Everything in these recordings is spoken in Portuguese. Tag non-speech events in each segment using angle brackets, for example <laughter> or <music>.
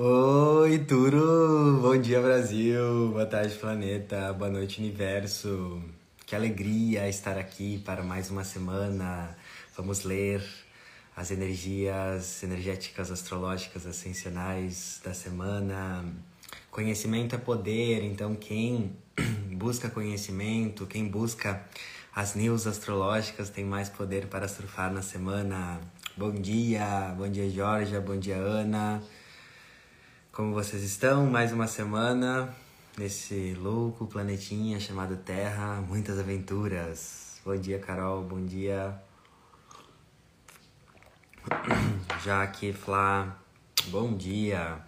Oi, Turo! Bom dia, Brasil! Boa tarde, planeta! Boa noite, universo! Que alegria estar aqui para mais uma semana. Vamos ler as energias energéticas astrológicas ascensionais da semana. Conhecimento é poder, então quem <clears throat> busca conhecimento, quem busca as news astrológicas tem mais poder para surfar na semana. Bom dia, bom dia Georgia, bom dia Ana. Como vocês estão? Mais uma semana nesse louco planetinha chamado Terra, muitas aventuras. Bom dia, Carol, bom dia. <clears throat> Jaque, Flá, bom dia.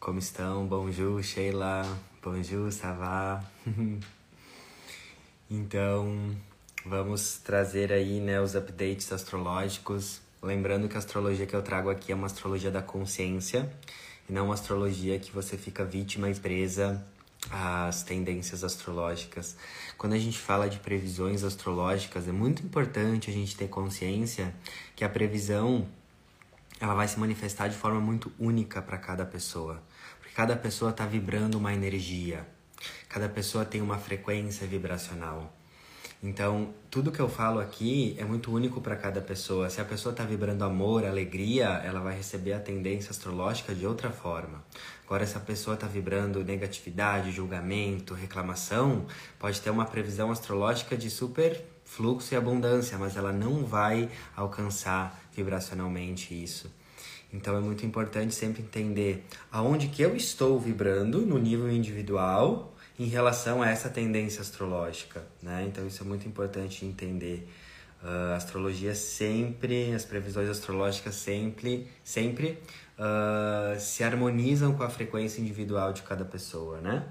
Como estão? Bonjour, Sheila. Bonjour, Savá. <laughs> então, vamos trazer aí né, os updates astrológicos. Lembrando que a astrologia que eu trago aqui é uma astrologia da consciência e não uma astrologia que você fica vítima e presa às tendências astrológicas. Quando a gente fala de previsões astrológicas, é muito importante a gente ter consciência que a previsão ela vai se manifestar de forma muito única para cada pessoa, porque cada pessoa está vibrando uma energia, cada pessoa tem uma frequência vibracional. Então, tudo que eu falo aqui é muito único para cada pessoa. Se a pessoa está vibrando amor, alegria, ela vai receber a tendência astrológica de outra forma. Agora, se a pessoa está vibrando negatividade, julgamento, reclamação, pode ter uma previsão astrológica de super fluxo e abundância, mas ela não vai alcançar vibracionalmente isso. Então é muito importante sempre entender aonde que eu estou vibrando no nível individual em relação a essa tendência astrológica, né? Então isso é muito importante entender. Uh, a astrologia sempre, as previsões astrológicas sempre, sempre uh, se harmonizam com a frequência individual de cada pessoa, né?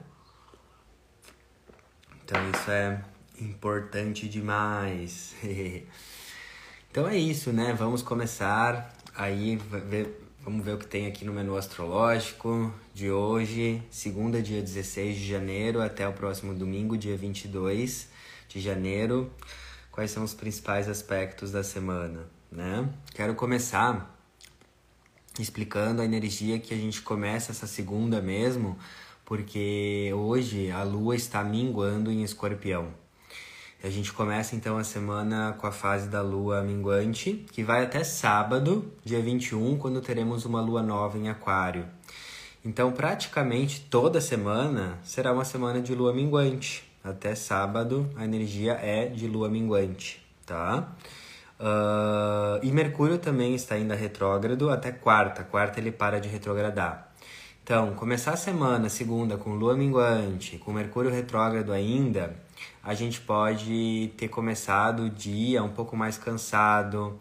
Então isso é importante demais. <laughs> então é isso, né? Vamos começar aí ver Vamos ver o que tem aqui no menu astrológico de hoje, segunda, dia 16 de janeiro, até o próximo domingo, dia 22 de janeiro. Quais são os principais aspectos da semana, né? Quero começar explicando a energia que a gente começa essa segunda mesmo, porque hoje a lua está minguando em escorpião. A gente começa então a semana com a fase da lua minguante, que vai até sábado, dia 21, quando teremos uma lua nova em Aquário. Então, praticamente toda semana será uma semana de lua minguante. Até sábado, a energia é de lua minguante, tá? Uh, e Mercúrio também está ainda retrógrado até quarta. Quarta ele para de retrogradar. Então, começar a semana, segunda, com lua minguante, com Mercúrio retrógrado ainda, a gente pode ter começado o dia um pouco mais cansado,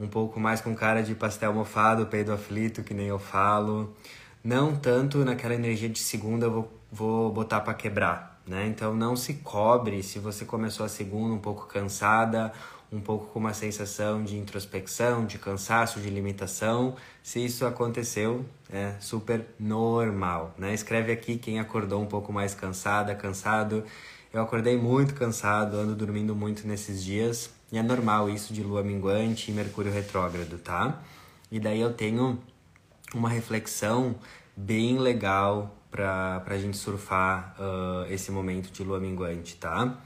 um pouco mais com cara de pastel mofado, peido aflito, que nem eu falo. Não tanto naquela energia de segunda vou, vou botar para quebrar, né? Então não se cobre se você começou a segunda um pouco cansada, um pouco com uma sensação de introspecção, de cansaço, de limitação. Se isso aconteceu, é super normal, né? Escreve aqui quem acordou um pouco mais cansada, cansado eu acordei muito cansado, ando dormindo muito nesses dias, e é normal isso de lua minguante e Mercúrio retrógrado, tá? E daí eu tenho uma reflexão bem legal pra, pra gente surfar uh, esse momento de lua minguante, tá?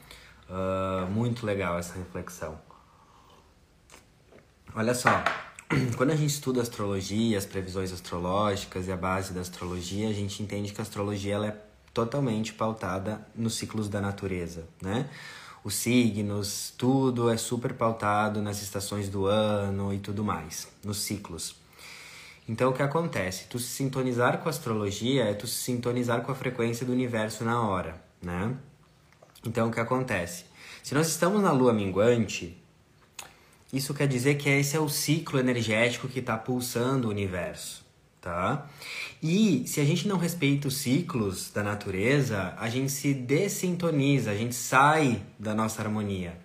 Uh, muito legal essa reflexão. Olha só, <clears throat> quando a gente estuda astrologia, as previsões astrológicas e a base da astrologia, a gente entende que a astrologia ela é totalmente pautada nos ciclos da natureza, né? Os signos, tudo é super pautado nas estações do ano e tudo mais, nos ciclos. Então o que acontece? Tu se sintonizar com a astrologia é tu se sintonizar com a frequência do universo na hora, né? Então o que acontece? Se nós estamos na lua minguante, isso quer dizer que esse é o ciclo energético que está pulsando o universo tá? E se a gente não respeita os ciclos da natureza, a gente se dessintoniza, a gente sai da nossa harmonia.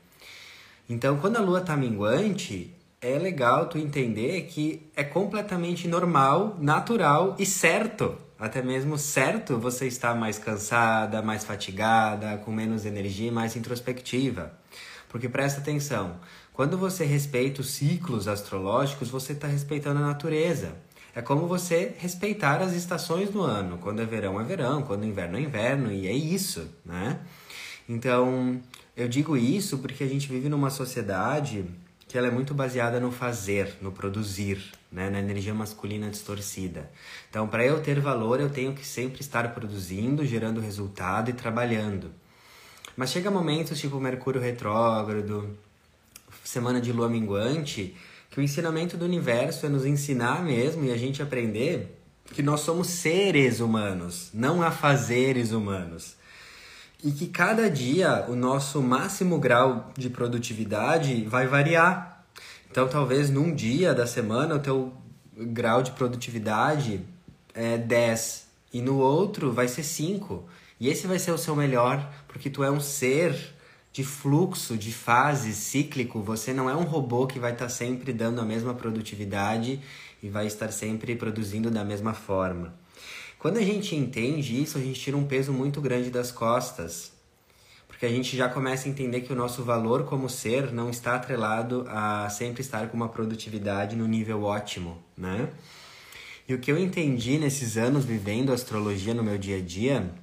Então, quando a lua tá minguante, é legal tu entender que é completamente normal, natural e certo, até mesmo certo você estar mais cansada, mais fatigada, com menos energia, mais introspectiva. Porque presta atenção, quando você respeita os ciclos astrológicos, você está respeitando a natureza. É como você respeitar as estações do ano. Quando é verão é verão, quando é inverno é inverno, e é isso, né? Então, eu digo isso porque a gente vive numa sociedade que ela é muito baseada no fazer, no produzir, né? na energia masculina distorcida. Então, para eu ter valor, eu tenho que sempre estar produzindo, gerando resultado e trabalhando. Mas chega momentos tipo Mercúrio retrógrado, semana de lua minguante, que o ensinamento do universo é nos ensinar mesmo e a gente aprender que nós somos seres humanos, não afazeres humanos. E que cada dia o nosso máximo grau de produtividade vai variar. Então, talvez num dia da semana o teu grau de produtividade é 10 e no outro vai ser 5. E esse vai ser o seu melhor, porque tu é um ser de fluxo, de fase cíclico. Você não é um robô que vai estar sempre dando a mesma produtividade e vai estar sempre produzindo da mesma forma. Quando a gente entende isso, a gente tira um peso muito grande das costas, porque a gente já começa a entender que o nosso valor como ser não está atrelado a sempre estar com uma produtividade no nível ótimo, né? E o que eu entendi nesses anos vivendo astrologia no meu dia a dia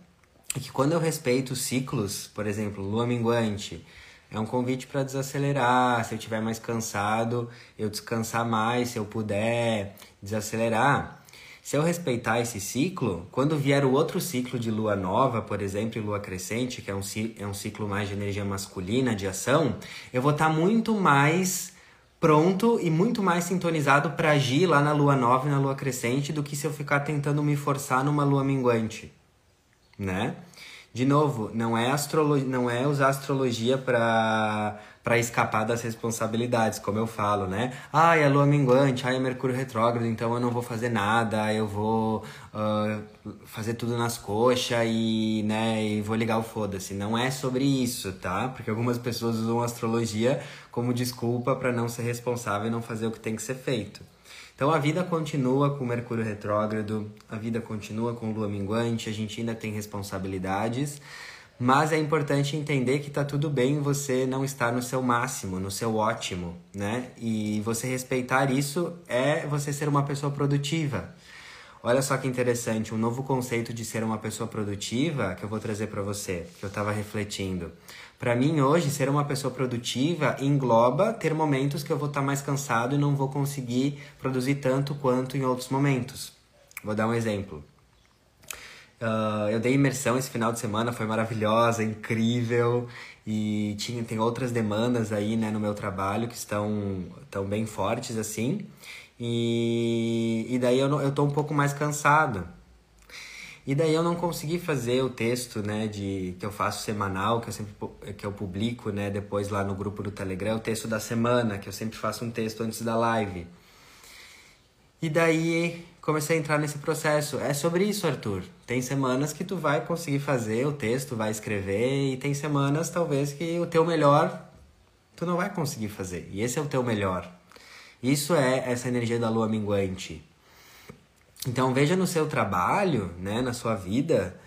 é que quando eu respeito ciclos, por exemplo, lua minguante, é um convite para desacelerar. Se eu estiver mais cansado, eu descansar mais, se eu puder desacelerar. Se eu respeitar esse ciclo, quando vier o outro ciclo de lua nova, por exemplo, e lua crescente, que é um, é um ciclo mais de energia masculina, de ação, eu vou estar tá muito mais pronto e muito mais sintonizado para agir lá na lua nova e na lua crescente do que se eu ficar tentando me forçar numa lua minguante né? De novo, não é astrologia, não é usar astrologia para para escapar das responsabilidades, como eu falo, né? Ah, é lua minguante, ah, é Mercúrio retrógrado, então eu não vou fazer nada, eu vou uh, fazer tudo nas coxas e, né, e vou ligar o foda-se. Não é sobre isso, tá? Porque algumas pessoas usam astrologia como desculpa para não ser responsável e não fazer o que tem que ser feito. Então a vida continua com Mercúrio retrógrado, a vida continua com Lua minguante, a gente ainda tem responsabilidades, mas é importante entender que tá tudo bem você não estar no seu máximo, no seu ótimo, né? E você respeitar isso é você ser uma pessoa produtiva. Olha só que interessante, um novo conceito de ser uma pessoa produtiva que eu vou trazer para você, que eu estava refletindo. Para mim, hoje, ser uma pessoa produtiva engloba ter momentos que eu vou estar tá mais cansado e não vou conseguir produzir tanto quanto em outros momentos. Vou dar um exemplo. Uh, eu dei imersão esse final de semana, foi maravilhosa, incrível e tinha, tem outras demandas aí né, no meu trabalho que estão, estão bem fortes assim. E, e daí eu, eu tô um pouco mais cansado. E daí eu não consegui fazer o texto, né, de que eu faço semanal, que eu sempre que eu publico, né, depois lá no grupo do Telegram, o texto da semana, que eu sempre faço um texto antes da live. E daí comecei a entrar nesse processo. É sobre isso, Arthur. Tem semanas que tu vai conseguir fazer o texto, vai escrever, e tem semanas talvez que o teu melhor tu não vai conseguir fazer. E esse é o teu melhor. Isso é essa energia da lua minguante. Então veja no seu trabalho, né, na sua vida,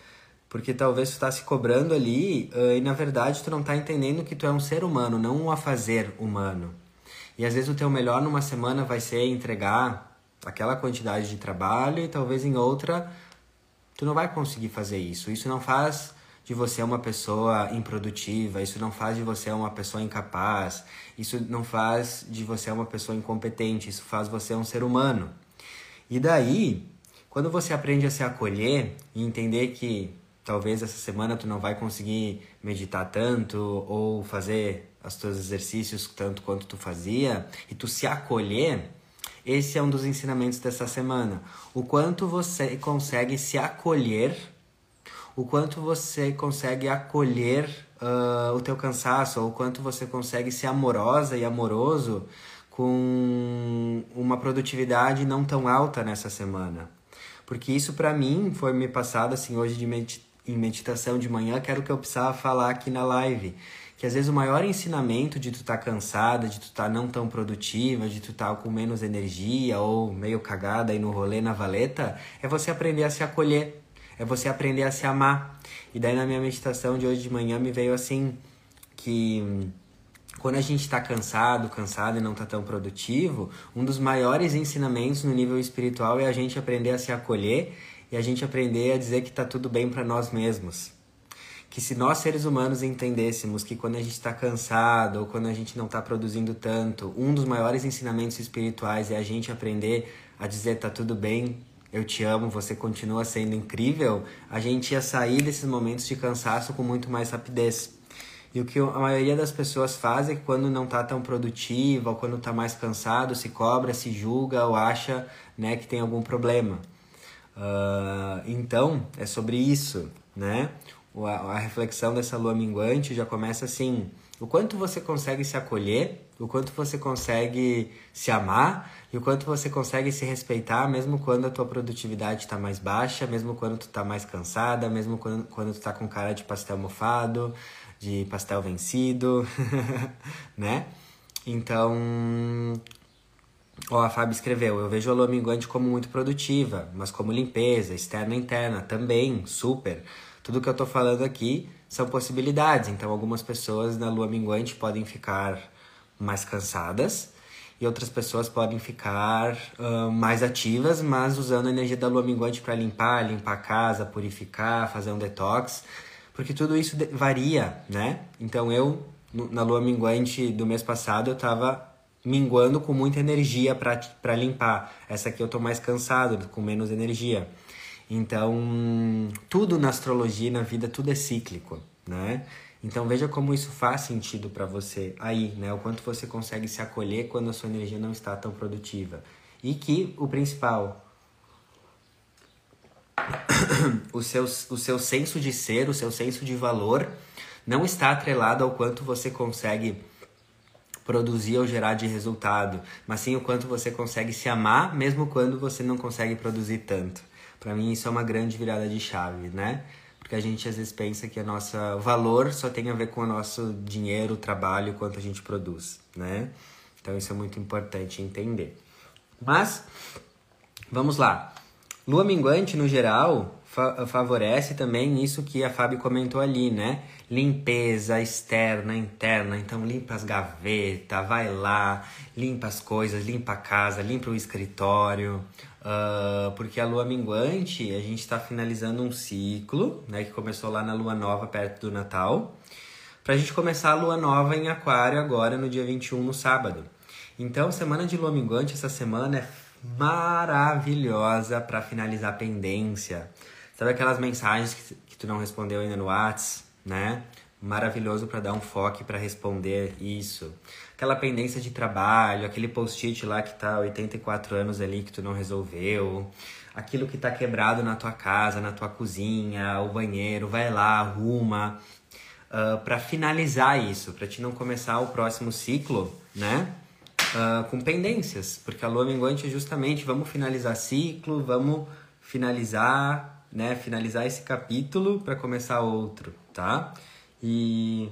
porque talvez tu está se cobrando ali uh, e na verdade tu não está entendendo que tu é um ser humano, não um afazer humano. E às vezes o teu melhor numa semana vai ser entregar aquela quantidade de trabalho e talvez em outra tu não vai conseguir fazer isso. Isso não faz de você uma pessoa improdutiva, isso não faz de você uma pessoa incapaz, isso não faz de você uma pessoa incompetente, isso faz você um ser humano. E daí, quando você aprende a se acolher e entender que talvez essa semana tu não vai conseguir meditar tanto ou fazer os teus exercícios tanto quanto tu fazia, e tu se acolher, esse é um dos ensinamentos dessa semana. O quanto você consegue se acolher, o quanto você consegue acolher uh, o teu cansaço, ou o quanto você consegue ser amorosa e amoroso com uma produtividade não tão alta nessa semana. Porque isso para mim foi me passado assim hoje de em meditação de manhã, que era o que eu precisava falar aqui na live. Que às vezes o maior ensinamento de tu estar tá cansada, de tu estar tá não tão produtiva, de tu estar tá com menos energia ou meio cagada aí no rolê na valeta, é você aprender a se acolher, é você aprender a se amar. E daí na minha meditação de hoje de manhã me veio assim que quando a gente está cansado, cansado e não está tão produtivo, um dos maiores ensinamentos no nível espiritual é a gente aprender a se acolher e a gente aprender a dizer que está tudo bem para nós mesmos. Que se nós seres humanos entendêssemos que quando a gente está cansado ou quando a gente não está produzindo tanto, um dos maiores ensinamentos espirituais é a gente aprender a dizer tá tudo bem, eu te amo, você continua sendo incrível, a gente ia sair desses momentos de cansaço com muito mais rapidez. E o que a maioria das pessoas faz é que quando não está tão produtiva, ou quando está mais cansado, se cobra, se julga ou acha né, que tem algum problema. Uh, então, é sobre isso, né? A, reflexão dessa lua minguante já começa assim: o quanto você consegue se acolher, o quanto você consegue se amar e o quanto você consegue se respeitar, mesmo quando a tua produtividade está mais baixa, mesmo quando tu está mais cansada, mesmo quando, quando tu está com cara de pastel mofado, de pastel vencido, <laughs> né? Então, ó, a Fábio escreveu: Eu vejo a lua minguante como muito produtiva, mas como limpeza, externa e interna também, super. Tudo que eu tô falando aqui são possibilidades. Então, algumas pessoas na lua minguante podem ficar mais cansadas e outras pessoas podem ficar uh, mais ativas, mas usando a energia da lua minguante para limpar, limpar a casa, purificar, fazer um detox porque tudo isso varia, né? Então eu, na lua minguante do mês passado, eu tava minguando com muita energia para limpar. Essa aqui eu tô mais cansado, com menos energia. Então, tudo na astrologia, na vida, tudo é cíclico, né? Então veja como isso faz sentido para você aí, né? O quanto você consegue se acolher quando a sua energia não está tão produtiva. E que o principal, <coughs> o seu, o seu senso de ser, o seu senso de valor não está atrelado ao quanto você consegue produzir ou gerar de resultado, mas sim o quanto você consegue se amar mesmo quando você não consegue produzir tanto. Para mim isso é uma grande virada de chave, né? Porque a gente às vezes pensa que a nossa valor só tem a ver com o nosso dinheiro, o trabalho, quanto a gente produz, né? Então isso é muito importante entender. Mas vamos lá. Lua minguante, no geral, fa favorece também isso que a Fábio comentou ali, né? Limpeza externa, interna. Então, limpa as gavetas, vai lá, limpa as coisas, limpa a casa, limpa o escritório. Uh, porque a lua minguante, a gente está finalizando um ciclo, né? Que começou lá na lua nova, perto do Natal. Pra gente começar a lua nova em Aquário agora, no dia 21, no sábado. Então, semana de lua minguante, essa semana é maravilhosa para finalizar a pendência. Sabe aquelas mensagens que, que tu não respondeu ainda no Whats, né? Maravilhoso para dar um foco para responder isso. Aquela pendência de trabalho, aquele post-it lá que tá 84 anos ali que tu não resolveu, aquilo que tá quebrado na tua casa, na tua cozinha, o banheiro, vai lá, arruma. Uh, para finalizar isso, para te não começar o próximo ciclo, né? Uh, com pendências, porque a lua minguante é justamente vamos finalizar ciclo, vamos finalizar, né, finalizar esse capítulo para começar outro, tá? E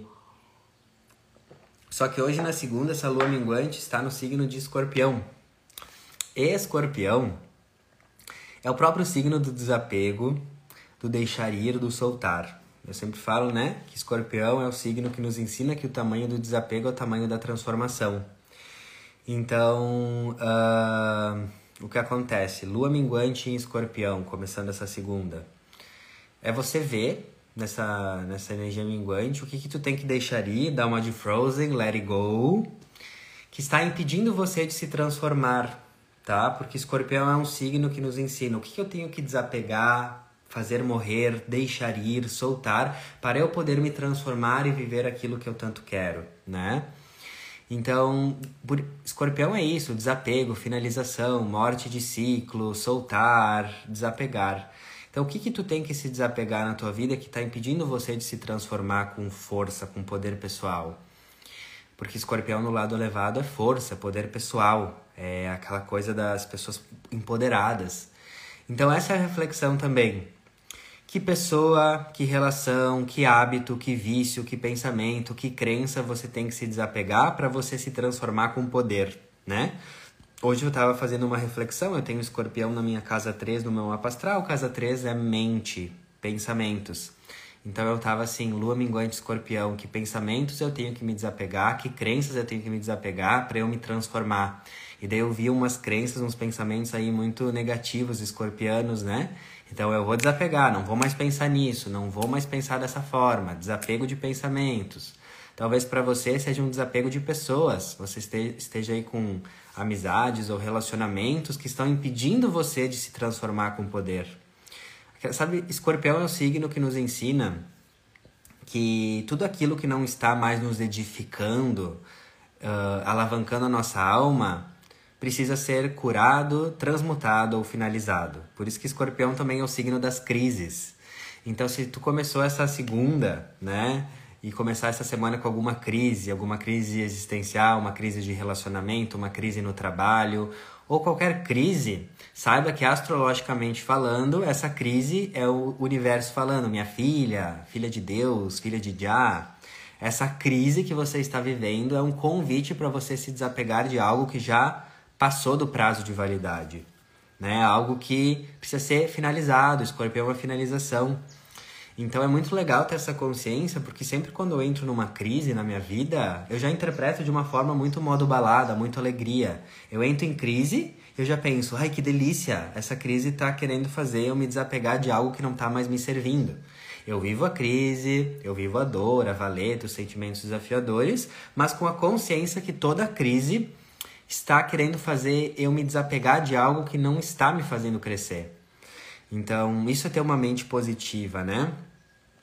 só que hoje na segunda essa lua minguante está no signo de Escorpião. Escorpião é o próprio signo do desapego, do deixar ir, do soltar. Eu sempre falo, né, que Escorpião é o signo que nos ensina que o tamanho do desapego é o tamanho da transformação. Então, uh, o que acontece? Lua minguante em escorpião, começando essa segunda. É você ver nessa, nessa energia minguante o que, que tu tem que deixar ir, dar uma de Frozen, let it go, que está impedindo você de se transformar, tá? Porque escorpião é um signo que nos ensina o que, que eu tenho que desapegar, fazer morrer, deixar ir, soltar, para eu poder me transformar e viver aquilo que eu tanto quero, né? Então, escorpião é isso, desapego, finalização, morte de ciclo, soltar, desapegar. Então, o que que tu tem que se desapegar na tua vida que está impedindo você de se transformar com força, com poder pessoal? Porque escorpião no lado elevado é força, poder pessoal, é aquela coisa das pessoas empoderadas. Então, essa é a reflexão também. Que pessoa, que relação, que hábito, que vício, que pensamento, que crença você tem que se desapegar para você se transformar com poder, né? Hoje eu estava fazendo uma reflexão, eu tenho escorpião na minha casa 3, no meu mapa astral. Casa 3 é mente, pensamentos. Então eu tava assim, lua minguante escorpião, que pensamentos eu tenho que me desapegar, que crenças eu tenho que me desapegar para eu me transformar. E daí eu vi umas crenças, uns pensamentos aí muito negativos, escorpianos, né? Então eu vou desapegar, não vou mais pensar nisso, não vou mais pensar dessa forma, desapego de pensamentos. Talvez para você seja um desapego de pessoas, você esteja aí com amizades ou relacionamentos que estão impedindo você de se transformar com poder. Sabe, escorpião é o signo que nos ensina que tudo aquilo que não está mais nos edificando, uh, alavancando a nossa alma, precisa ser curado, transmutado ou finalizado. Por isso que escorpião também é o signo das crises. Então, se tu começou essa segunda, né? E começar essa semana com alguma crise, alguma crise existencial, uma crise de relacionamento, uma crise no trabalho, ou qualquer crise, saiba que astrologicamente falando, essa crise é o universo falando, minha filha, filha de Deus, filha de Jah. Essa crise que você está vivendo é um convite para você se desapegar de algo que já passou do prazo de validade, né? Algo que precisa ser finalizado, escorpião é uma finalização. Então é muito legal ter essa consciência, porque sempre quando eu entro numa crise na minha vida, eu já interpreto de uma forma muito modo balada, muito alegria. Eu entro em crise, eu já penso, ai que delícia, essa crise está querendo fazer eu me desapegar de algo que não está mais me servindo. Eu vivo a crise, eu vivo a dor, a valeta, os sentimentos desafiadores, mas com a consciência que toda crise está querendo fazer eu me desapegar de algo que não está me fazendo crescer. Então, isso é ter uma mente positiva, né?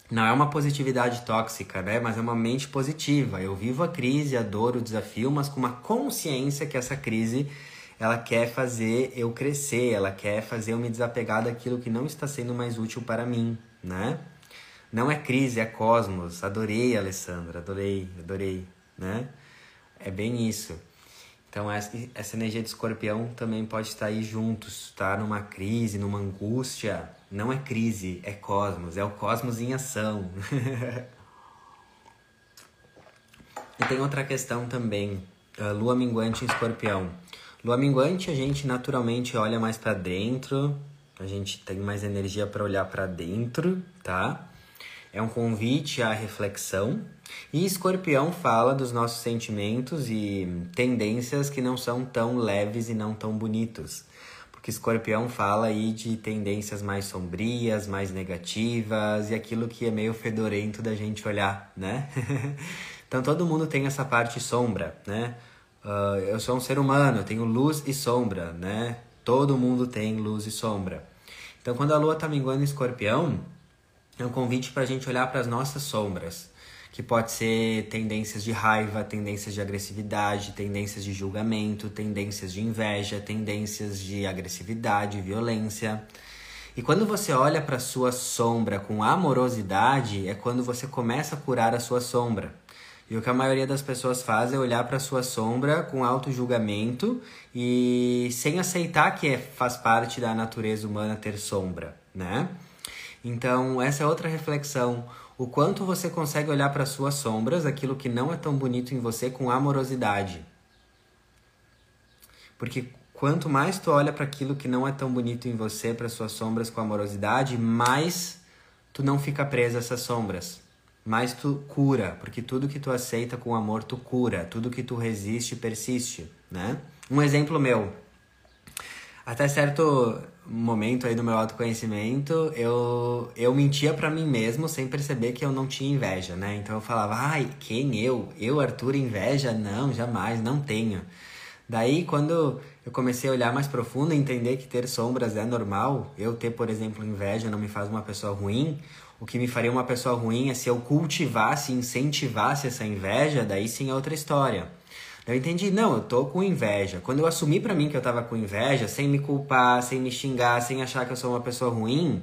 Não é uma positividade tóxica, né? Mas é uma mente positiva. Eu vivo a crise, a dor, o desafio, mas com uma consciência que essa crise ela quer fazer eu crescer, ela quer fazer eu me desapegar daquilo que não está sendo mais útil para mim, né? Não é crise, é cosmos. Adorei, Alessandra, adorei, adorei, né? É bem isso. Então essa, essa energia de escorpião também pode estar aí juntos, tá? Numa crise, numa angústia. Não é crise, é cosmos, é o cosmos em ação. <laughs> e tem outra questão também, lua minguante em escorpião. Lua minguante a gente naturalmente olha mais para dentro, a gente tem mais energia para olhar para dentro, tá? É um convite à reflexão. E Escorpião fala dos nossos sentimentos e tendências que não são tão leves e não tão bonitos. Porque Escorpião fala aí de tendências mais sombrias, mais negativas e aquilo que é meio fedorento da gente olhar, né? <laughs> então todo mundo tem essa parte sombra, né? Uh, eu sou um ser humano, eu tenho luz e sombra, né? Todo mundo tem luz e sombra. Então quando a lua tá minguando em escorpião, é um convite para a gente olhar para as nossas sombras, que pode ser tendências de raiva, tendências de agressividade, tendências de julgamento, tendências de inveja, tendências de agressividade, violência. E quando você olha para sua sombra com amorosidade, é quando você começa a curar a sua sombra. E o que a maioria das pessoas faz é olhar para a sua sombra com auto-julgamento e sem aceitar que é, faz parte da natureza humana ter sombra, né? Então, essa é outra reflexão. O quanto você consegue olhar para suas sombras, aquilo que não é tão bonito em você, com amorosidade. Porque quanto mais tu olha para aquilo que não é tão bonito em você, para suas sombras com amorosidade, mais tu não fica preso a essas sombras. Mais tu cura, porque tudo que tu aceita com amor tu cura, tudo que tu resiste persiste, né? Um exemplo meu, até certo momento aí do meu autoconhecimento, eu, eu mentia para mim mesmo sem perceber que eu não tinha inveja, né? Então eu falava, ai, quem eu? Eu, Arthur, inveja? Não, jamais, não tenho. Daí, quando eu comecei a olhar mais profundo e entender que ter sombras é normal, eu ter, por exemplo, inveja não me faz uma pessoa ruim, o que me faria uma pessoa ruim é se eu cultivasse, incentivasse essa inveja, daí sim é outra história. Eu entendi, não, eu tô com inveja. Quando eu assumi para mim que eu tava com inveja, sem me culpar, sem me xingar, sem achar que eu sou uma pessoa ruim,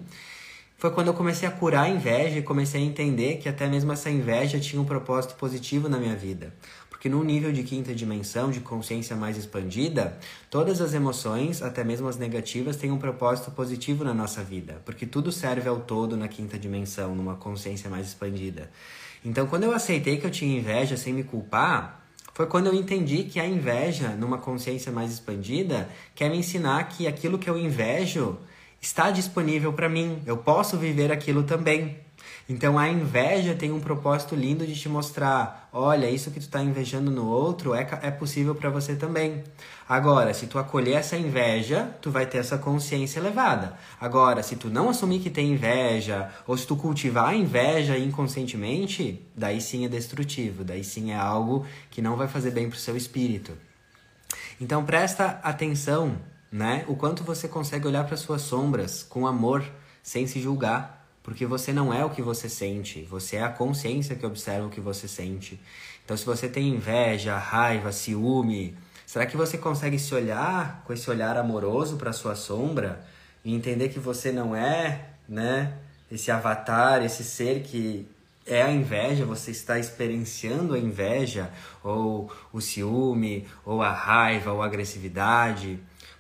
foi quando eu comecei a curar a inveja e comecei a entender que até mesmo essa inveja tinha um propósito positivo na minha vida. Porque num nível de quinta dimensão, de consciência mais expandida, todas as emoções, até mesmo as negativas, têm um propósito positivo na nossa vida. Porque tudo serve ao todo na quinta dimensão, numa consciência mais expandida. Então, quando eu aceitei que eu tinha inveja sem me culpar, foi quando eu entendi que a inveja, numa consciência mais expandida, quer me ensinar que aquilo que eu invejo, está disponível para mim, eu posso viver aquilo também. Então a inveja tem um propósito lindo de te mostrar, olha, isso que tu está invejando no outro é, é possível para você também. Agora, se tu acolher essa inveja, tu vai ter essa consciência elevada. Agora, se tu não assumir que tem inveja, ou se tu cultivar a inveja inconscientemente, daí sim é destrutivo, daí sim é algo que não vai fazer bem pro seu espírito. Então presta atenção, né? O quanto você consegue olhar para suas sombras com amor, sem se julgar porque você não é o que você sente, você é a consciência que observa o que você sente. Então, se você tem inveja, raiva, ciúme, será que você consegue se olhar com esse olhar amoroso para sua sombra e entender que você não é, né, esse avatar, esse ser que é a inveja, você está experienciando a inveja, ou o ciúme, ou a raiva, ou a agressividade.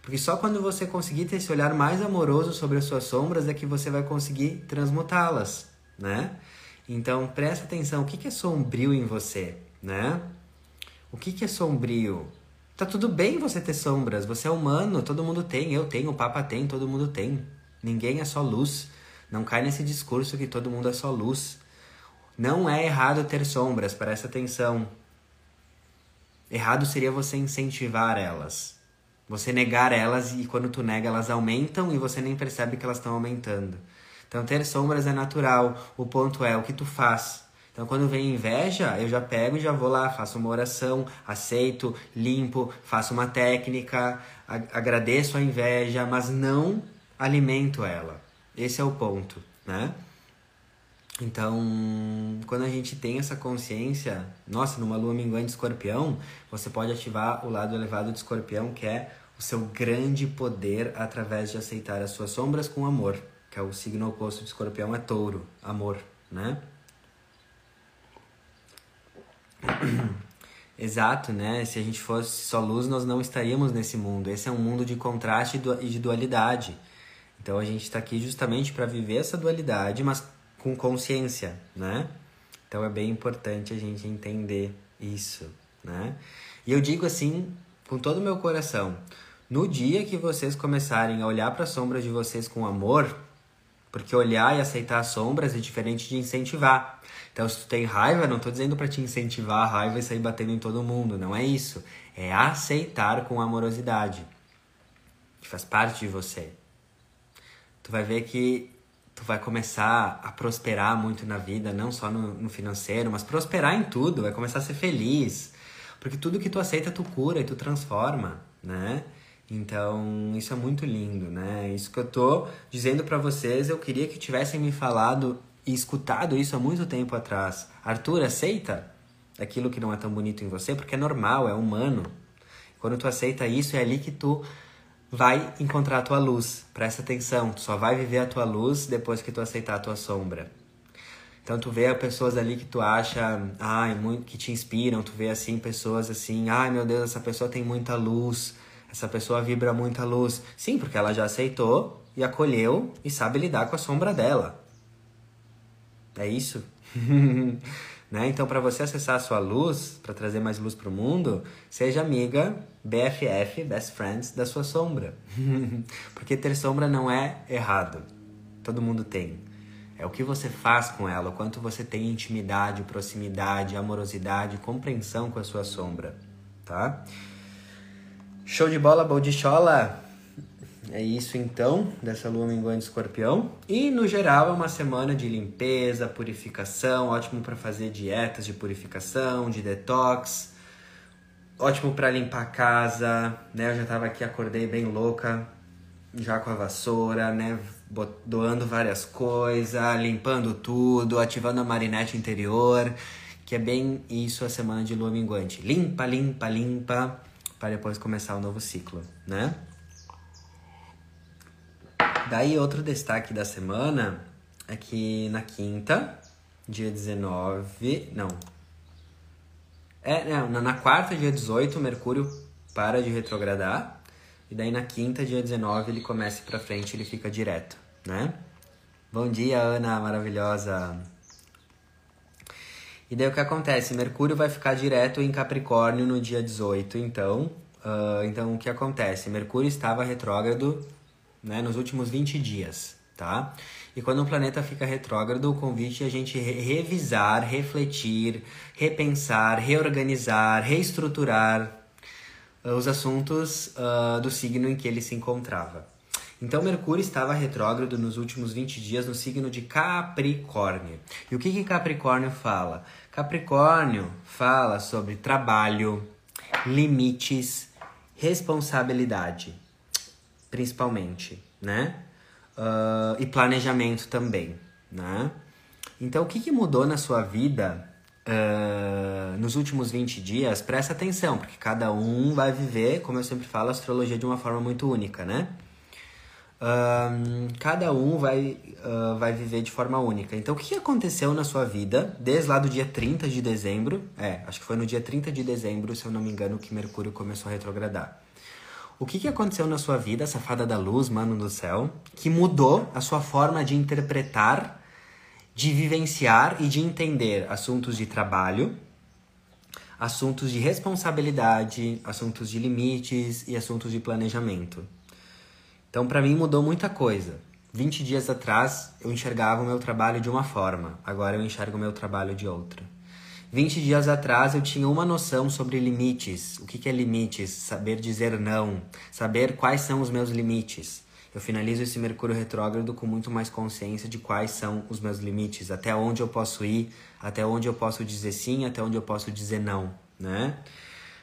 Porque só quando você conseguir ter esse olhar mais amoroso sobre as suas sombras é que você vai conseguir transmutá-las, né? Então presta atenção, o que, é sombrio em você, né? O que, é sombrio? Tá tudo bem você ter sombras, você é humano, todo mundo tem, eu tenho, o Papa tem, todo mundo tem. Ninguém é só luz. Não cai nesse discurso que todo mundo é só luz. Não é errado ter sombras, presta atenção. Errado seria você incentivar elas. Você negar elas e quando tu nega elas aumentam e você nem percebe que elas estão aumentando. Então ter sombras é natural. O ponto é o que tu faz. Então quando vem inveja, eu já pego e já vou lá, faço uma oração, aceito, limpo, faço uma técnica, agradeço a inveja, mas não alimento ela. Esse é o ponto, né? Então, quando a gente tem essa consciência, nossa, numa lua minguante escorpião, você pode ativar o lado elevado de escorpião, que é o seu grande poder através de aceitar as suas sombras com amor, que é o signo oposto de escorpião, é touro, amor, né? <coughs> Exato, né? Se a gente fosse só luz, nós não estaríamos nesse mundo. Esse é um mundo de contraste e de dualidade. Então a gente está aqui justamente para viver essa dualidade, mas com consciência, né? Então é bem importante a gente entender isso, né? E eu digo assim, com todo o meu coração, no dia que vocês começarem a olhar para as sombras de vocês com amor, porque olhar e aceitar as sombras é diferente de incentivar. Então, se tu tem raiva, não estou dizendo para te incentivar a raiva e sair batendo em todo mundo, não é isso. É aceitar com amorosidade, que faz parte de você. Tu vai ver que tu vai começar a prosperar muito na vida, não só no, no, financeiro, mas prosperar em tudo, vai começar a ser feliz. Porque tudo que tu aceita, tu cura e tu transforma, né? Então, isso é muito lindo, né? Isso que eu tô dizendo para vocês, eu queria que tivessem me falado e escutado isso há muito tempo atrás. Arthur, aceita aquilo que não é tão bonito em você, porque é normal, é humano. Quando tu aceita isso, é ali que tu vai encontrar a tua luz. Presta atenção, tu só vai viver a tua luz depois que tu aceitar a tua sombra. Então tu vê pessoas ali que tu acha, ai, muito que te inspiram, tu vê assim pessoas assim, ai meu Deus, essa pessoa tem muita luz, essa pessoa vibra muita luz. Sim, porque ela já aceitou e acolheu e sabe lidar com a sombra dela. É isso. <laughs> Né? Então, para você acessar a sua luz, para trazer mais luz para o mundo, seja amiga, BFF, best friends da sua sombra. <laughs> Porque ter sombra não é errado. Todo mundo tem. É o que você faz com ela, o quanto você tem intimidade, proximidade, amorosidade, compreensão com a sua sombra, tá? Show de bola, Boldichola! É isso então, dessa lua minguante escorpião. E no geral é uma semana de limpeza, purificação, ótimo para fazer dietas de purificação, de detox. Ótimo para limpar a casa, né? Eu já tava aqui, acordei bem louca, já com a vassoura, né? Doando várias coisas, limpando tudo, ativando a marinete interior, que é bem isso a semana de lua minguante. Limpa, limpa, limpa, para depois começar o novo ciclo, né? Daí, outro destaque da semana é que na quinta, dia 19. Não. É, não, na quarta, dia 18, Mercúrio para de retrogradar. E daí na quinta, dia 19, ele começa pra frente, ele fica direto, né? Bom dia, Ana, maravilhosa. E daí o que acontece? Mercúrio vai ficar direto em Capricórnio no dia 18, então. Uh, então o que acontece? Mercúrio estava retrógrado né, nos últimos 20 dias, tá? E quando o planeta fica retrógrado, o convite é a gente re revisar, refletir, repensar, reorganizar, reestruturar uh, os assuntos uh, do signo em que ele se encontrava. Então, Mercúrio estava retrógrado nos últimos 20 dias no signo de Capricórnio. E o que, que Capricórnio fala? Capricórnio fala sobre trabalho, limites, responsabilidade, principalmente, né? Uh, e planejamento também, né? Então, o que, que mudou na sua vida uh, nos últimos 20 dias? Presta atenção, porque cada um vai viver, como eu sempre falo, a astrologia de uma forma muito única, né? Uh, cada um vai, vai viver de forma única. Então, o que aconteceu na sua vida desde lá do dia 30 de dezembro? É, acho que foi no dia 30 de dezembro, se eu não me engano, que Mercúrio começou a retrogradar. O que, que aconteceu na sua vida, safada da luz, mano do céu, que mudou a sua forma de interpretar, de vivenciar e de entender assuntos de trabalho, assuntos de responsabilidade, assuntos de limites e assuntos de planejamento? Então, para mim, mudou muita coisa. 20 dias atrás, eu enxergava o meu trabalho de uma forma, agora eu enxergo o meu trabalho de outra. 20 dias atrás, eu tinha uma noção sobre limites. O que, que é limites? Saber dizer não, saber quais são os meus limites. Eu finalizo esse Mercúrio retrógrado com muito mais consciência de quais são os meus limites, até onde eu posso ir, até onde eu posso dizer sim, até onde eu posso dizer não, né?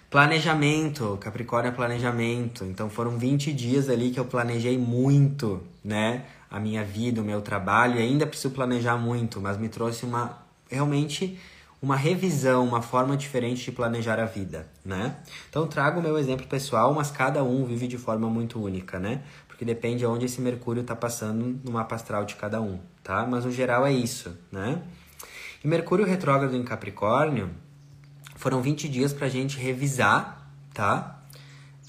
Planejamento, Capricórnio é planejamento. Então foram 20 dias ali que eu planejei muito, né? A minha vida, o meu trabalho, e ainda preciso planejar muito, mas me trouxe uma realmente uma revisão, uma forma diferente de planejar a vida, né? Então trago o meu exemplo pessoal, mas cada um vive de forma muito única, né? Porque depende aonde esse Mercúrio está passando no mapa astral de cada um, tá? Mas no geral é isso, né? E Mercúrio retrógrado em Capricórnio, foram 20 dias para a gente revisar, tá?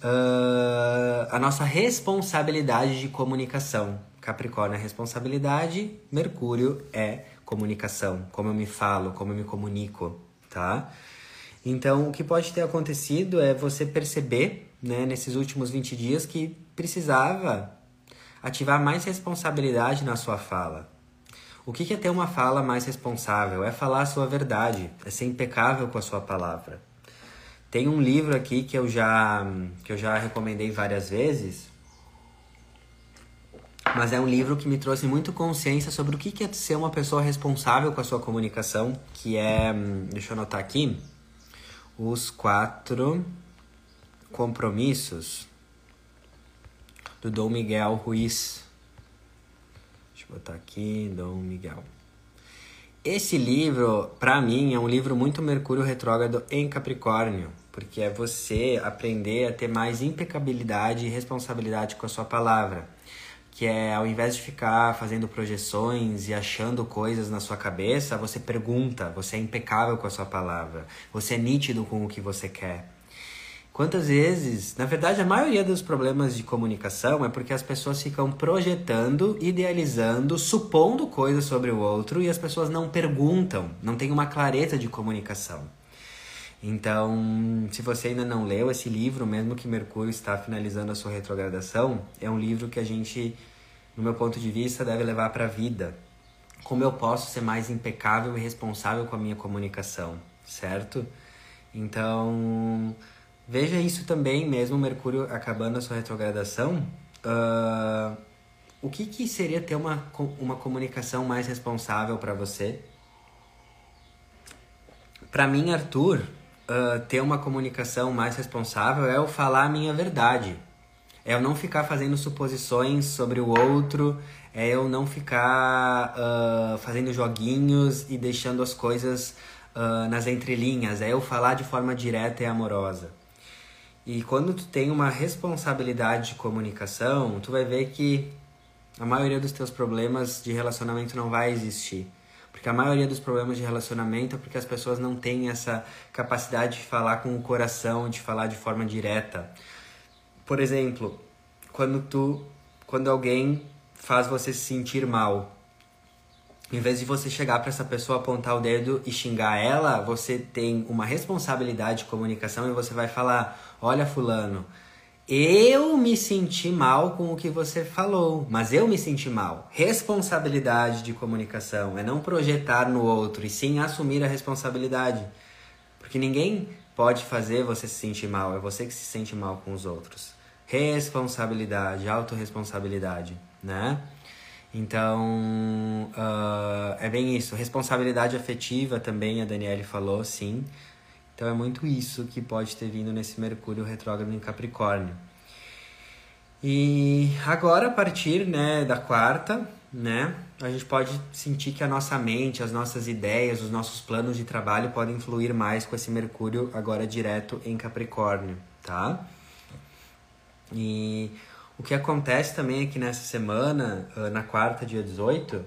Uh, a nossa responsabilidade de comunicação. Capricórnio é responsabilidade, Mercúrio é comunicação, como eu me falo, como eu me comunico, tá? Então, o que pode ter acontecido é você perceber, né, nesses últimos 20 dias, que precisava ativar mais responsabilidade na sua fala, o que é ter uma fala mais responsável? É falar a sua verdade, é ser impecável com a sua palavra. Tem um livro aqui que eu já, que eu já recomendei várias vezes, mas é um livro que me trouxe muito consciência sobre o que é ser uma pessoa responsável com a sua comunicação, que é, deixa eu anotar aqui, os quatro compromissos do Dom Miguel Ruiz. Deixa eu botar aqui, Dom Miguel. Esse livro, para mim, é um livro muito Mercúrio retrógrado em Capricórnio, porque é você aprender a ter mais impecabilidade e responsabilidade com a sua palavra. Que é ao invés de ficar fazendo projeções e achando coisas na sua cabeça, você pergunta, você é impecável com a sua palavra, você é nítido com o que você quer. Quantas vezes, na verdade, a maioria dos problemas de comunicação é porque as pessoas ficam projetando, idealizando, supondo coisas sobre o outro e as pessoas não perguntam, não tem uma clareza de comunicação. Então, se você ainda não leu esse livro, mesmo que Mercúrio está finalizando a sua retrogradação, é um livro que a gente, no meu ponto de vista, deve levar para a vida. Como eu posso ser mais impecável e responsável com a minha comunicação, certo? Então, Veja isso também, mesmo Mercúrio acabando a sua retrogradação. Uh, o que, que seria ter uma, uma comunicação mais responsável para você? Para mim, Arthur, uh, ter uma comunicação mais responsável é eu falar a minha verdade. É eu não ficar fazendo suposições sobre o outro, é eu não ficar uh, fazendo joguinhos e deixando as coisas nas entrelinhas, é eu falar de forma direta e amorosa. E quando tu tem uma responsabilidade de comunicação, tu vai ver que a maioria dos teus problemas de relacionamento não vai existir. Porque a maioria dos problemas de relacionamento é porque as pessoas não têm essa capacidade de falar com o coração, de falar de forma direta. Por exemplo, quando tu quando alguém faz você se sentir mal, em vez de você chegar para essa pessoa, apontar o dedo e xingar ela, você tem uma responsabilidade de comunicação e você vai falar: Olha, Fulano, eu me senti mal com o que você falou, mas eu me senti mal. Responsabilidade de comunicação é não projetar no outro e sim assumir a responsabilidade. Porque ninguém pode fazer você se sentir mal, é você que se sente mal com os outros. Responsabilidade, autorresponsabilidade, né? Então, uh, é bem isso. Responsabilidade afetiva também, a Daniele falou, sim. Então é muito isso que pode ter vindo nesse Mercúrio retrógrado em Capricórnio. E agora, a partir né, da quarta, né, a gente pode sentir que a nossa mente, as nossas ideias, os nossos planos de trabalho podem fluir mais com esse Mercúrio agora direto em Capricórnio, tá? E o que acontece também aqui nessa semana, ah, na quarta, dia 18,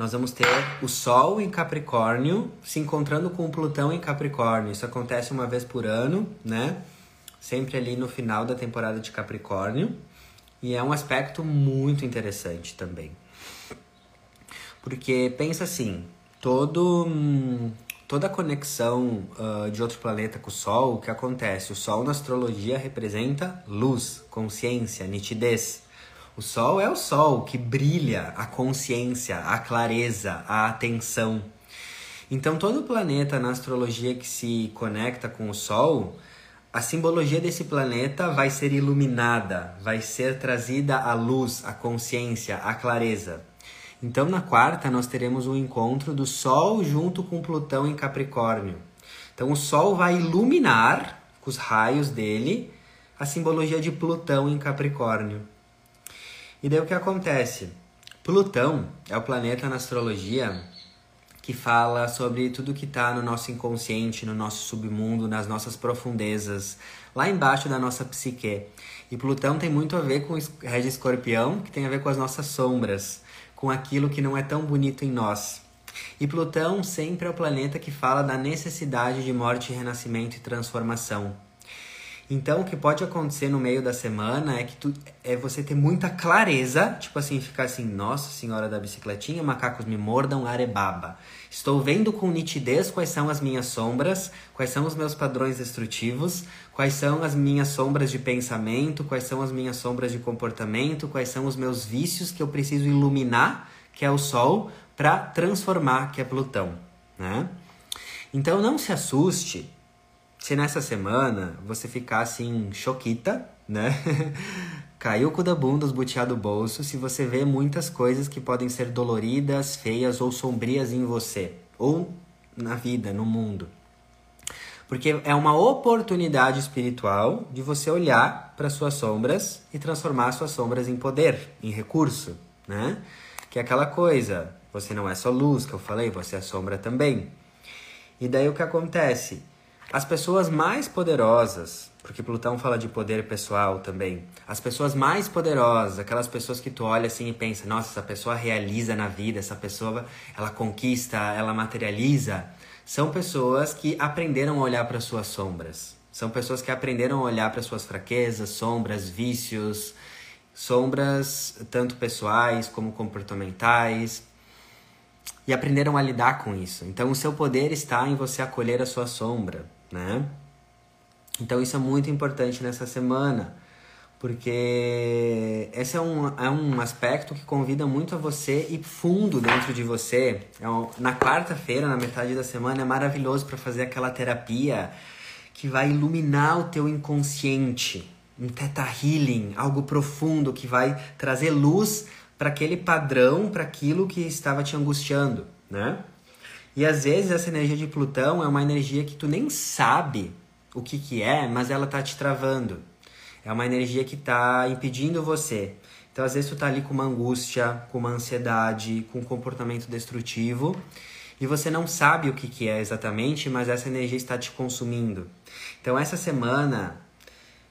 nós vamos ter o Sol em Capricórnio se encontrando com o Plutão em Capricórnio. Isso acontece uma vez por ano, né? Sempre ali no final da temporada de Capricórnio. E é um aspecto muito interessante também. Porque pensa assim, todo, toda conexão uh, de outro planeta com o Sol, o que acontece? O Sol na astrologia representa luz, consciência, nitidez. O sol é o sol que brilha a consciência, a clareza, a atenção. Então, todo planeta na astrologia que se conecta com o sol, a simbologia desse planeta vai ser iluminada, vai ser trazida à luz, à consciência, à clareza. Então, na quarta, nós teremos um encontro do Sol junto com Plutão em Capricórnio. Então, o Sol vai iluminar, com os raios dele, a simbologia de Plutão em Capricórnio. E daí o que acontece? Plutão é o planeta na astrologia que fala sobre tudo que está no nosso inconsciente, no nosso submundo, nas nossas profundezas, lá embaixo da nossa psique. E Plutão tem muito a ver com Regi Escorpião, que tem a ver com as nossas sombras, com aquilo que não é tão bonito em nós. E Plutão sempre é o planeta que fala da necessidade de morte, renascimento e transformação. Então, o que pode acontecer no meio da semana é que tu, é você ter muita clareza, tipo assim, ficar assim, nossa senhora da bicicletinha, macacos me mordam, arebaba. Estou vendo com nitidez quais são as minhas sombras, quais são os meus padrões destrutivos, quais são as minhas sombras de pensamento, quais são as minhas sombras de comportamento, quais são os meus vícios que eu preciso iluminar, que é o Sol, para transformar, que é Plutão, né? Então não se assuste se nessa semana você ficar assim, choquita, né? <laughs> Caiu o cu da bunda, os butiá do bolso, se você vê muitas coisas que podem ser doloridas, feias ou sombrias em você, ou na vida, no mundo. Porque é uma oportunidade espiritual de você olhar para suas sombras e transformar suas sombras em poder, em recurso, né? Que é aquela coisa, você não é só luz, que eu falei, você é sombra também. E daí o que acontece? As pessoas mais poderosas, porque Plutão fala de poder pessoal também. As pessoas mais poderosas, aquelas pessoas que tu olha assim e pensa, nossa, essa pessoa realiza na vida, essa pessoa ela conquista, ela materializa, são pessoas que aprenderam a olhar para suas sombras. São pessoas que aprenderam a olhar para suas fraquezas, sombras, vícios, sombras tanto pessoais como comportamentais, e aprenderam a lidar com isso. Então, o seu poder está em você acolher a sua sombra né? Então isso é muito importante nessa semana, porque esse é um, é um aspecto que convida muito a você ir fundo dentro de você. É um, na quarta-feira, na metade da semana, é maravilhoso para fazer aquela terapia que vai iluminar o teu inconsciente, um teta healing, algo profundo que vai trazer luz para aquele padrão, para aquilo que estava te angustiando, né? E às vezes essa energia de Plutão é uma energia que tu nem sabe o que, que é, mas ela tá te travando. É uma energia que tá impedindo você. Então às vezes tu tá ali com uma angústia, com uma ansiedade, com um comportamento destrutivo e você não sabe o que, que é exatamente, mas essa energia está te consumindo. Então essa semana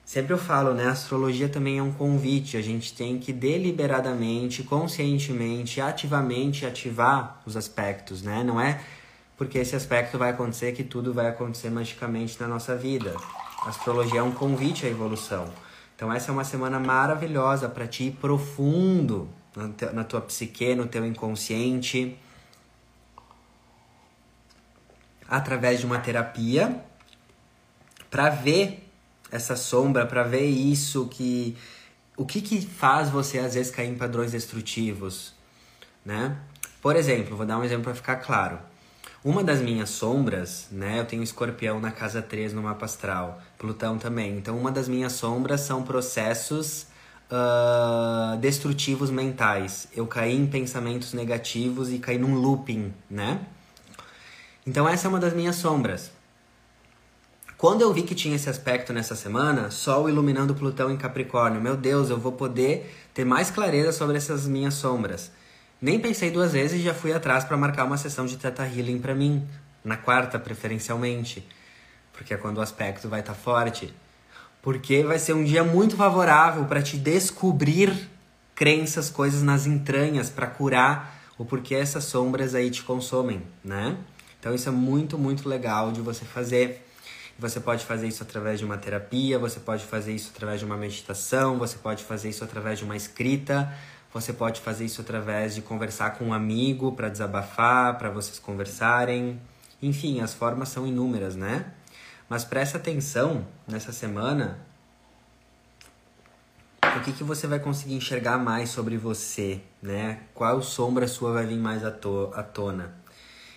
Sempre eu falo, né? A astrologia também é um convite. A gente tem que deliberadamente, conscientemente, ativamente ativar os aspectos, né? Não é porque esse aspecto vai acontecer que tudo vai acontecer magicamente na nossa vida. A astrologia é um convite à evolução. Então essa é uma semana maravilhosa para ti ir profundo na tua psique, no teu inconsciente, através de uma terapia para ver essa sombra para ver isso que o que que faz você às vezes cair em padrões destrutivos, né? Por exemplo, vou dar um exemplo para ficar claro. Uma das minhas sombras, né? Eu tenho escorpião na casa 3 no mapa astral, Plutão também. Então, uma das minhas sombras são processos uh, destrutivos mentais. Eu caí em pensamentos negativos e caí num looping, né? Então, essa é uma das minhas sombras. Quando eu vi que tinha esse aspecto nessa semana, Sol iluminando Plutão em Capricórnio, meu Deus, eu vou poder ter mais clareza sobre essas minhas sombras. Nem pensei duas vezes e já fui atrás para marcar uma sessão de Theta Healing para mim, na quarta preferencialmente, porque é quando o aspecto vai estar tá forte. Porque vai ser um dia muito favorável para te descobrir crenças, coisas nas entranhas para curar o porquê essas sombras aí te consomem, né? Então isso é muito, muito legal de você fazer. Você pode fazer isso através de uma terapia, você pode fazer isso através de uma meditação, você pode fazer isso através de uma escrita, você pode fazer isso através de conversar com um amigo para desabafar, para vocês conversarem. Enfim, as formas são inúmeras, né? Mas presta atenção nessa semana o que, que você vai conseguir enxergar mais sobre você, né? Qual sombra sua vai vir mais à, to à tona?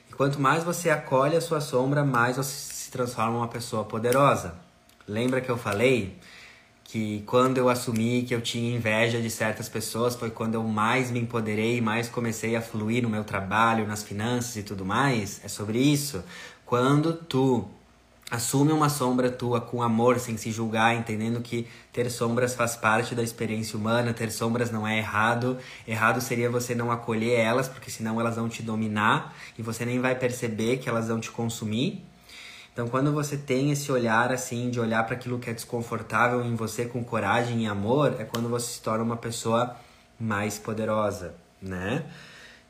E quanto mais você acolhe a sua sombra, mais você transforma uma pessoa poderosa. Lembra que eu falei que quando eu assumi que eu tinha inveja de certas pessoas foi quando eu mais me empoderei, mais comecei a fluir no meu trabalho, nas finanças e tudo mais? É sobre isso. Quando tu assume uma sombra tua com amor, sem se julgar, entendendo que ter sombras faz parte da experiência humana, ter sombras não é errado. Errado seria você não acolher elas, porque senão elas vão te dominar e você nem vai perceber que elas vão te consumir. Então, quando você tem esse olhar assim, de olhar para aquilo que é desconfortável em você com coragem e amor, é quando você se torna uma pessoa mais poderosa, né?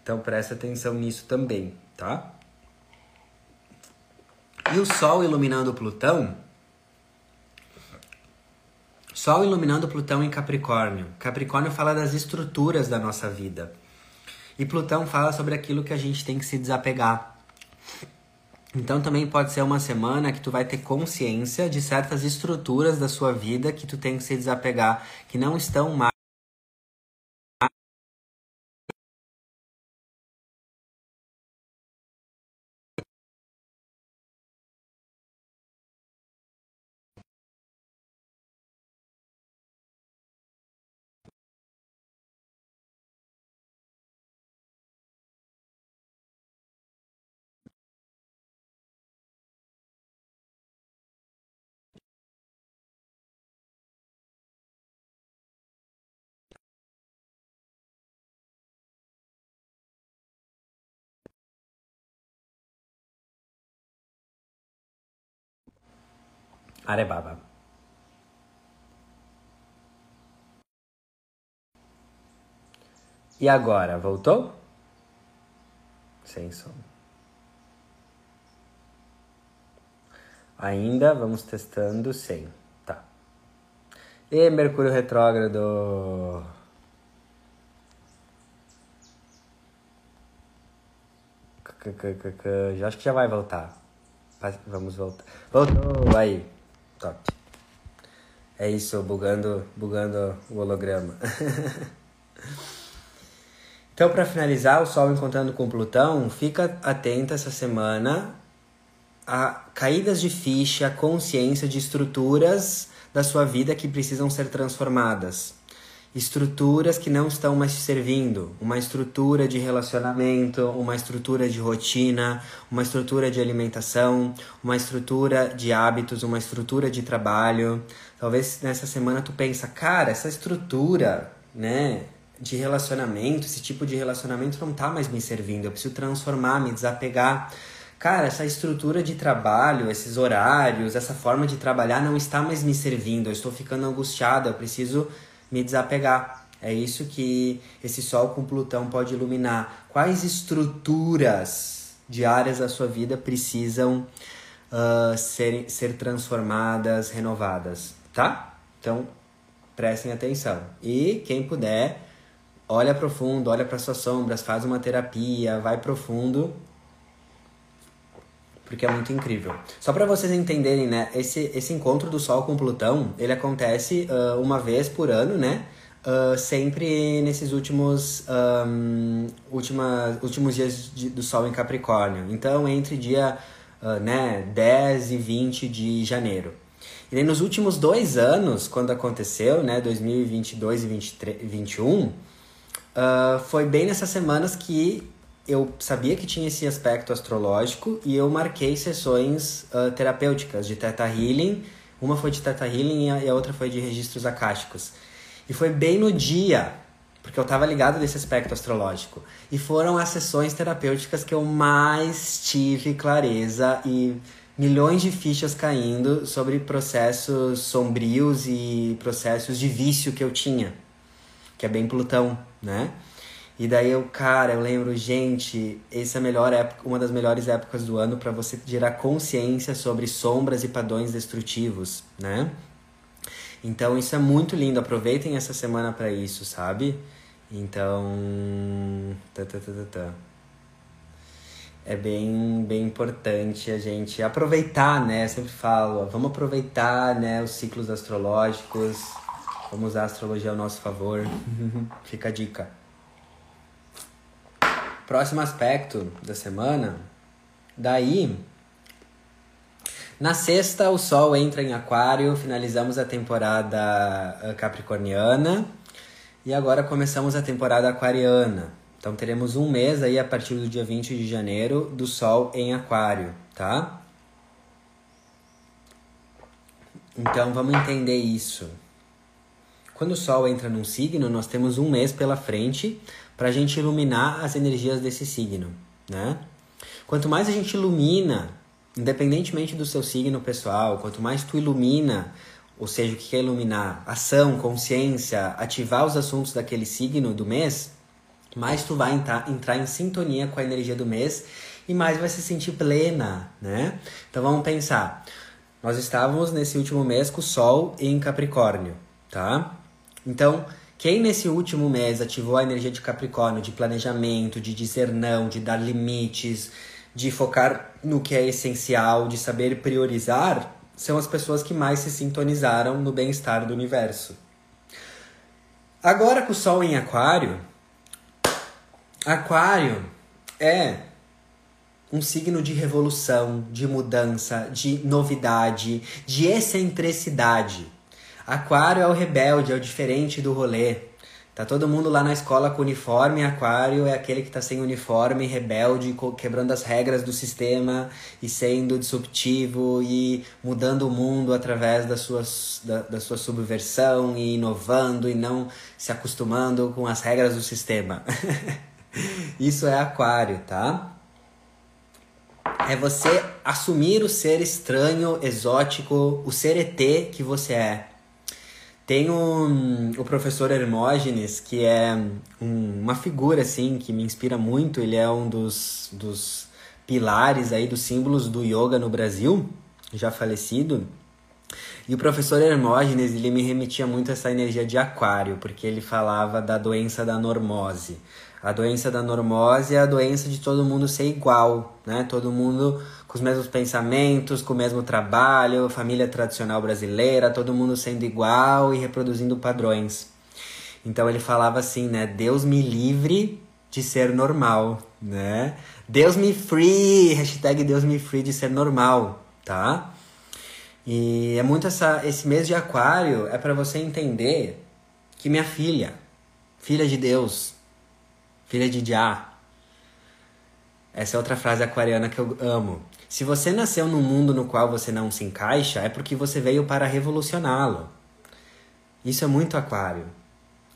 Então, presta atenção nisso também, tá? E o Sol iluminando Plutão. Sol iluminando Plutão em Capricórnio. Capricórnio fala das estruturas da nossa vida. E Plutão fala sobre aquilo que a gente tem que se desapegar. Então também pode ser uma semana que tu vai ter consciência de certas estruturas da sua vida que tu tem que se desapegar, que não estão mais Arebaba. E agora, voltou? Sem som. Ainda vamos testando sem. Tá. E Mercúrio retrógrado. Já acho que já vai voltar. Vamos voltar. Voltou aí. Top. É isso, bugando, bugando o holograma. <laughs> então, para finalizar, o Sol encontrando com Plutão, fica atento essa semana a caídas de ficha, consciência de estruturas da sua vida que precisam ser transformadas estruturas que não estão mais te servindo, uma estrutura de relacionamento, uma estrutura de rotina, uma estrutura de alimentação, uma estrutura de hábitos, uma estrutura de trabalho. Talvez nessa semana tu pensa, cara, essa estrutura, né, de relacionamento, esse tipo de relacionamento não tá mais me servindo, eu preciso transformar, me desapegar. Cara, essa estrutura de trabalho, esses horários, essa forma de trabalhar não está mais me servindo, eu estou ficando angustiada, eu preciso me desapegar. É isso que esse Sol com Plutão pode iluminar. Quais estruturas diárias da sua vida precisam uh, ser, ser transformadas, renovadas, tá? Então, prestem atenção. E quem puder, olha profundo, olha para suas sombras, faz uma terapia, vai profundo porque é muito incrível. Só para vocês entenderem, né? Esse, esse encontro do Sol com Plutão, ele acontece uh, uma vez por ano, né? Uh, sempre nesses últimos, um, última, últimos dias de, do Sol em Capricórnio. Então, entre dia uh, né, 10 e 20 de janeiro. E nos últimos dois anos, quando aconteceu, né, 2022 e 2021, uh, foi bem nessas semanas que eu sabia que tinha esse aspecto astrológico e eu marquei sessões uh, terapêuticas de Theta Healing. Uma foi de Theta Healing e a outra foi de registros acásticos. E foi bem no dia, porque eu estava ligado desse aspecto astrológico. E foram as sessões terapêuticas que eu mais tive clareza e milhões de fichas caindo sobre processos sombrios e processos de vício que eu tinha, que é bem Plutão, né? E daí eu, cara, eu lembro, gente, essa é a melhor época, uma das melhores épocas do ano para você gerar consciência sobre sombras e padrões destrutivos, né? Então isso é muito lindo, aproveitem essa semana para isso, sabe? Então, tá, tá, tá, tá, tá. É bem, bem importante a gente aproveitar, né? Eu sempre falo, vamos aproveitar, né, os ciclos astrológicos. Vamos usar a astrologia ao nosso favor. <laughs> Fica a dica. Próximo aspecto da semana. Daí, na sexta, o Sol entra em Aquário, finalizamos a temporada ah, capricorniana e agora começamos a temporada aquariana. Então teremos um mês aí a partir do dia 20 de janeiro do Sol em Aquário, tá? Então vamos entender isso. Quando o Sol entra num signo, nós temos um mês pela frente para a gente iluminar as energias desse signo, né? Quanto mais a gente ilumina, independentemente do seu signo pessoal, quanto mais tu ilumina, ou seja, o que é iluminar? Ação, consciência, ativar os assuntos daquele signo do mês, mais tu vai entrar, entrar em sintonia com a energia do mês e mais vai se sentir plena, né? Então vamos pensar. Nós estávamos nesse último mês com o Sol em Capricórnio, tá? Então, quem nesse último mês ativou a energia de Capricórnio, de planejamento, de dizer não, de dar limites, de focar no que é essencial, de saber priorizar, são as pessoas que mais se sintonizaram no bem-estar do universo. Agora com o Sol em Aquário, Aquário é um signo de revolução, de mudança, de novidade, de excentricidade. Aquário é o rebelde, é o diferente do rolê. Tá todo mundo lá na escola com uniforme, aquário é aquele que tá sem uniforme, rebelde, quebrando as regras do sistema e sendo disruptivo e mudando o mundo através da sua, da, da sua subversão e inovando e não se acostumando com as regras do sistema. <laughs> Isso é aquário, tá? É você assumir o ser estranho, exótico, o ser ET que você é. Tem um, o professor Hermógenes, que é um, uma figura assim que me inspira muito. Ele é um dos, dos pilares aí dos símbolos do yoga no Brasil, já falecido. E o professor Hermógenes, ele me remetia muito a essa energia de aquário, porque ele falava da doença da normose. A doença da normose é a doença de todo mundo ser igual, né? Todo mundo com os mesmos pensamentos, com o mesmo trabalho, família tradicional brasileira, todo mundo sendo igual e reproduzindo padrões. Então ele falava assim, né? Deus me livre de ser normal, né? Deus me free, hashtag Deus me free de ser normal, tá? E é muito essa, esse mês de aquário é para você entender que minha filha, filha de Deus, filha de Já. Essa é outra frase aquariana que eu amo. Se você nasceu num mundo no qual você não se encaixa, é porque você veio para revolucioná-lo. Isso é muito aquário.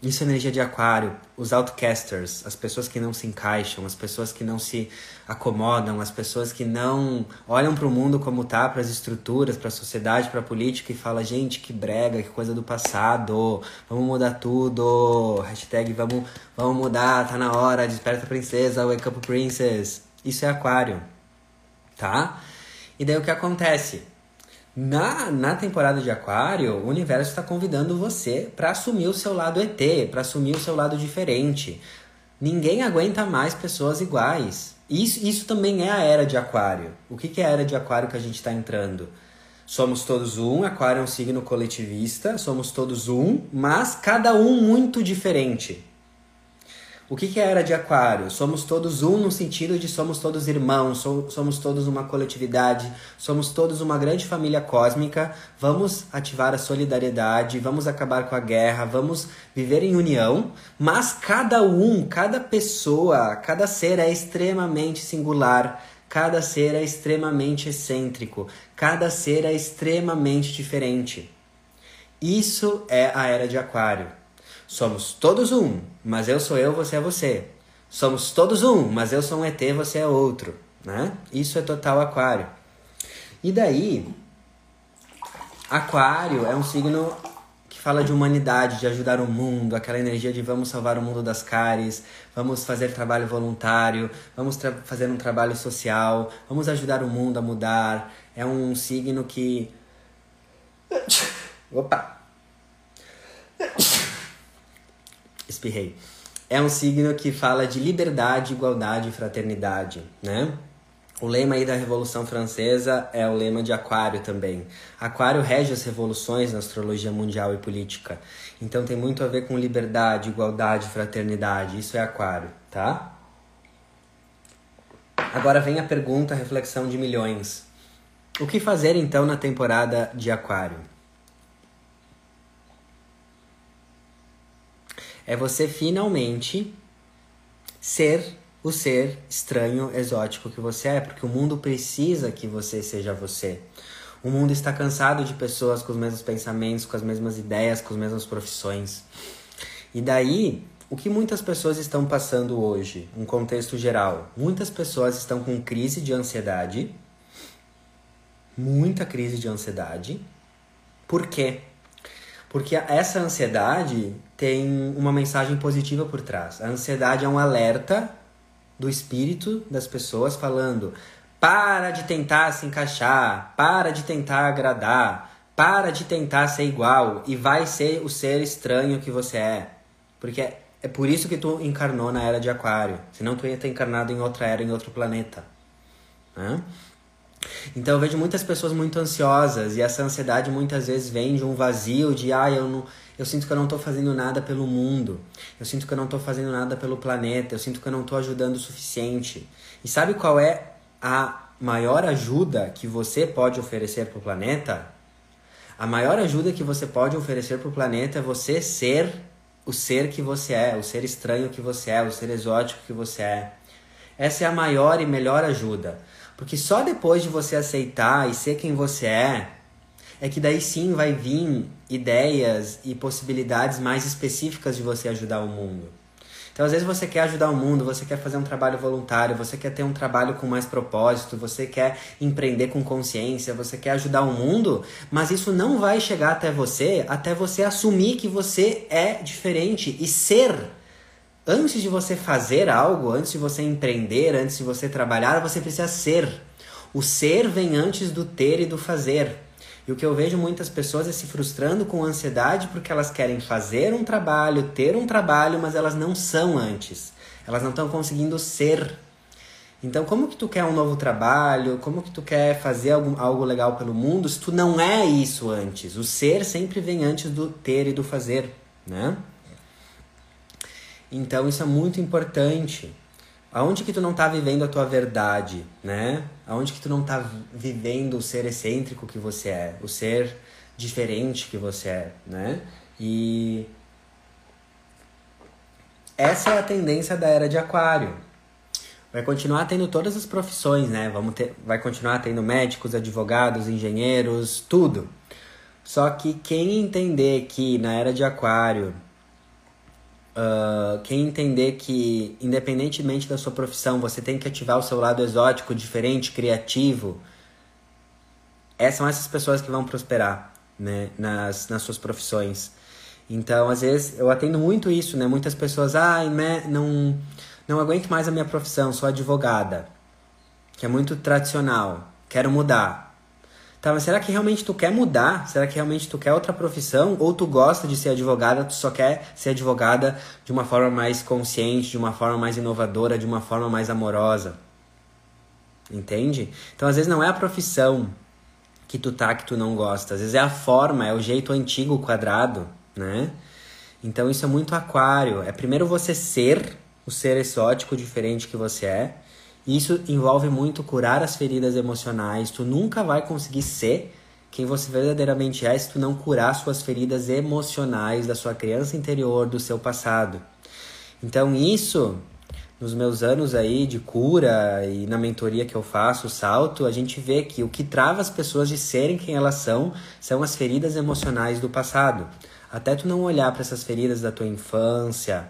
Isso é energia de aquário, os outcasters, as pessoas que não se encaixam, as pessoas que não se acomodam, as pessoas que não olham para o mundo como tá, para as estruturas, para a sociedade, para a política e fala, gente, que brega, que coisa do passado, vamos mudar tudo, hashtag vamos, vamos mudar, tá na hora, desperta princesa, wake up princess. Isso é aquário, tá? E daí o que acontece? Na, na temporada de Aquário, o universo está convidando você para assumir o seu lado ET, para assumir o seu lado diferente, Ninguém aguenta mais pessoas iguais. Isso, isso também é a era de Aquário. O que, que é a era de Aquário que a gente está entrando? Somos todos um, Aquário é um signo coletivista, somos todos um, mas cada um muito diferente. O que, que é a era de Aquário? Somos todos um no sentido de somos todos irmãos, somos todos uma coletividade, somos todos uma grande família cósmica. Vamos ativar a solidariedade, vamos acabar com a guerra, vamos viver em união, mas cada um, cada pessoa, cada ser é extremamente singular, cada ser é extremamente excêntrico, cada ser é extremamente diferente. Isso é a era de Aquário. Somos todos um, mas eu sou eu, você é você. Somos todos um, mas eu sou um ET, você é outro, né? Isso é total aquário. E daí, aquário é um signo que fala de humanidade, de ajudar o mundo, aquela energia de vamos salvar o mundo das cáries, vamos fazer trabalho voluntário, vamos fazer um trabalho social, vamos ajudar o mundo a mudar. É um signo que. <laughs> Opa! Espirrei. É um signo que fala de liberdade, igualdade e fraternidade, né? O lema aí da Revolução Francesa é o lema de Aquário também. Aquário rege as revoluções na astrologia mundial e política. Então tem muito a ver com liberdade, igualdade, fraternidade. Isso é Aquário, tá? Agora vem a pergunta, a reflexão de milhões. O que fazer então na temporada de Aquário? É você finalmente ser o ser estranho, exótico que você é, porque o mundo precisa que você seja você. O mundo está cansado de pessoas com os mesmos pensamentos, com as mesmas ideias, com as mesmas profissões. E daí, o que muitas pessoas estão passando hoje, um contexto geral? Muitas pessoas estão com crise de ansiedade, muita crise de ansiedade. Por quê? Porque essa ansiedade tem uma mensagem positiva por trás. A ansiedade é um alerta do espírito das pessoas falando: para de tentar se encaixar, para de tentar agradar, para de tentar ser igual e vai ser o ser estranho que você é. Porque é por isso que tu encarnou na era de Aquário. Senão tu ia ter encarnado em outra era, em outro planeta. Né? Então eu vejo muitas pessoas muito ansiosas e essa ansiedade muitas vezes vem de um vazio de ah, eu não eu sinto que eu não estou fazendo nada pelo mundo. Eu sinto que eu não estou fazendo nada pelo planeta. Eu sinto que eu não estou ajudando o suficiente. E sabe qual é a maior ajuda que você pode oferecer para o planeta? A maior ajuda que você pode oferecer para o planeta é você ser o ser que você é, o ser estranho que você é, o ser exótico que você é. Essa é a maior e melhor ajuda. Porque só depois de você aceitar e ser quem você é, é que daí sim vai vir ideias e possibilidades mais específicas de você ajudar o mundo. Então, às vezes você quer ajudar o mundo, você quer fazer um trabalho voluntário, você quer ter um trabalho com mais propósito, você quer empreender com consciência, você quer ajudar o mundo, mas isso não vai chegar até você até você assumir que você é diferente e ser. Antes de você fazer algo, antes de você empreender, antes de você trabalhar, você precisa ser. O ser vem antes do ter e do fazer. E o que eu vejo muitas pessoas é se frustrando com ansiedade porque elas querem fazer um trabalho, ter um trabalho, mas elas não são antes. Elas não estão conseguindo ser. Então, como que tu quer um novo trabalho? Como que tu quer fazer algo, algo legal pelo mundo se tu não é isso antes? O ser sempre vem antes do ter e do fazer, né? Então, isso é muito importante. Aonde que tu não tá vivendo a tua verdade, né? Aonde que tu não tá vivendo o ser excêntrico que você é, o ser diferente que você é, né? E essa é a tendência da era de aquário. Vai continuar tendo todas as profissões, né? Vamos ter, vai continuar tendo médicos, advogados, engenheiros, tudo. Só que quem entender que na era de aquário Uh, quem entender que, independentemente da sua profissão, você tem que ativar o seu lado exótico, diferente, criativo, essas são essas pessoas que vão prosperar né, nas, nas suas profissões. Então, às vezes, eu atendo muito isso, né? Muitas pessoas, ah, não, não aguento mais a minha profissão, sou advogada, que é muito tradicional, quero mudar. Tá, mas será que realmente tu quer mudar? Será que realmente tu quer outra profissão? Ou tu gosta de ser advogada, tu só quer ser advogada de uma forma mais consciente, de uma forma mais inovadora, de uma forma mais amorosa? Entende? Então, às vezes não é a profissão que tu tá que tu não gosta, às vezes é a forma, é o jeito antigo quadrado, né? Então isso é muito aquário. É primeiro você ser o ser exótico diferente que você é. Isso envolve muito curar as feridas emocionais. Tu nunca vai conseguir ser quem você verdadeiramente é se tu não curar suas feridas emocionais da sua criança interior, do seu passado. Então isso nos meus anos aí de cura e na mentoria que eu faço, salto, a gente vê que o que trava as pessoas de serem quem elas são são as feridas emocionais do passado. Até tu não olhar para essas feridas da tua infância,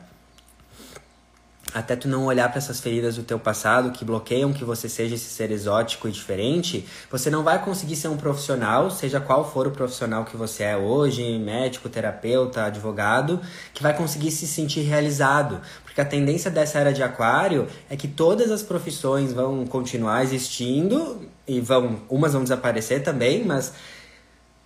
até tu não olhar para essas feridas do teu passado que bloqueiam que você seja esse ser exótico e diferente, você não vai conseguir ser um profissional, seja qual for o profissional que você é hoje, médico, terapeuta, advogado, que vai conseguir se sentir realizado. Porque a tendência dessa era de aquário é que todas as profissões vão continuar existindo e vão, umas vão desaparecer também, mas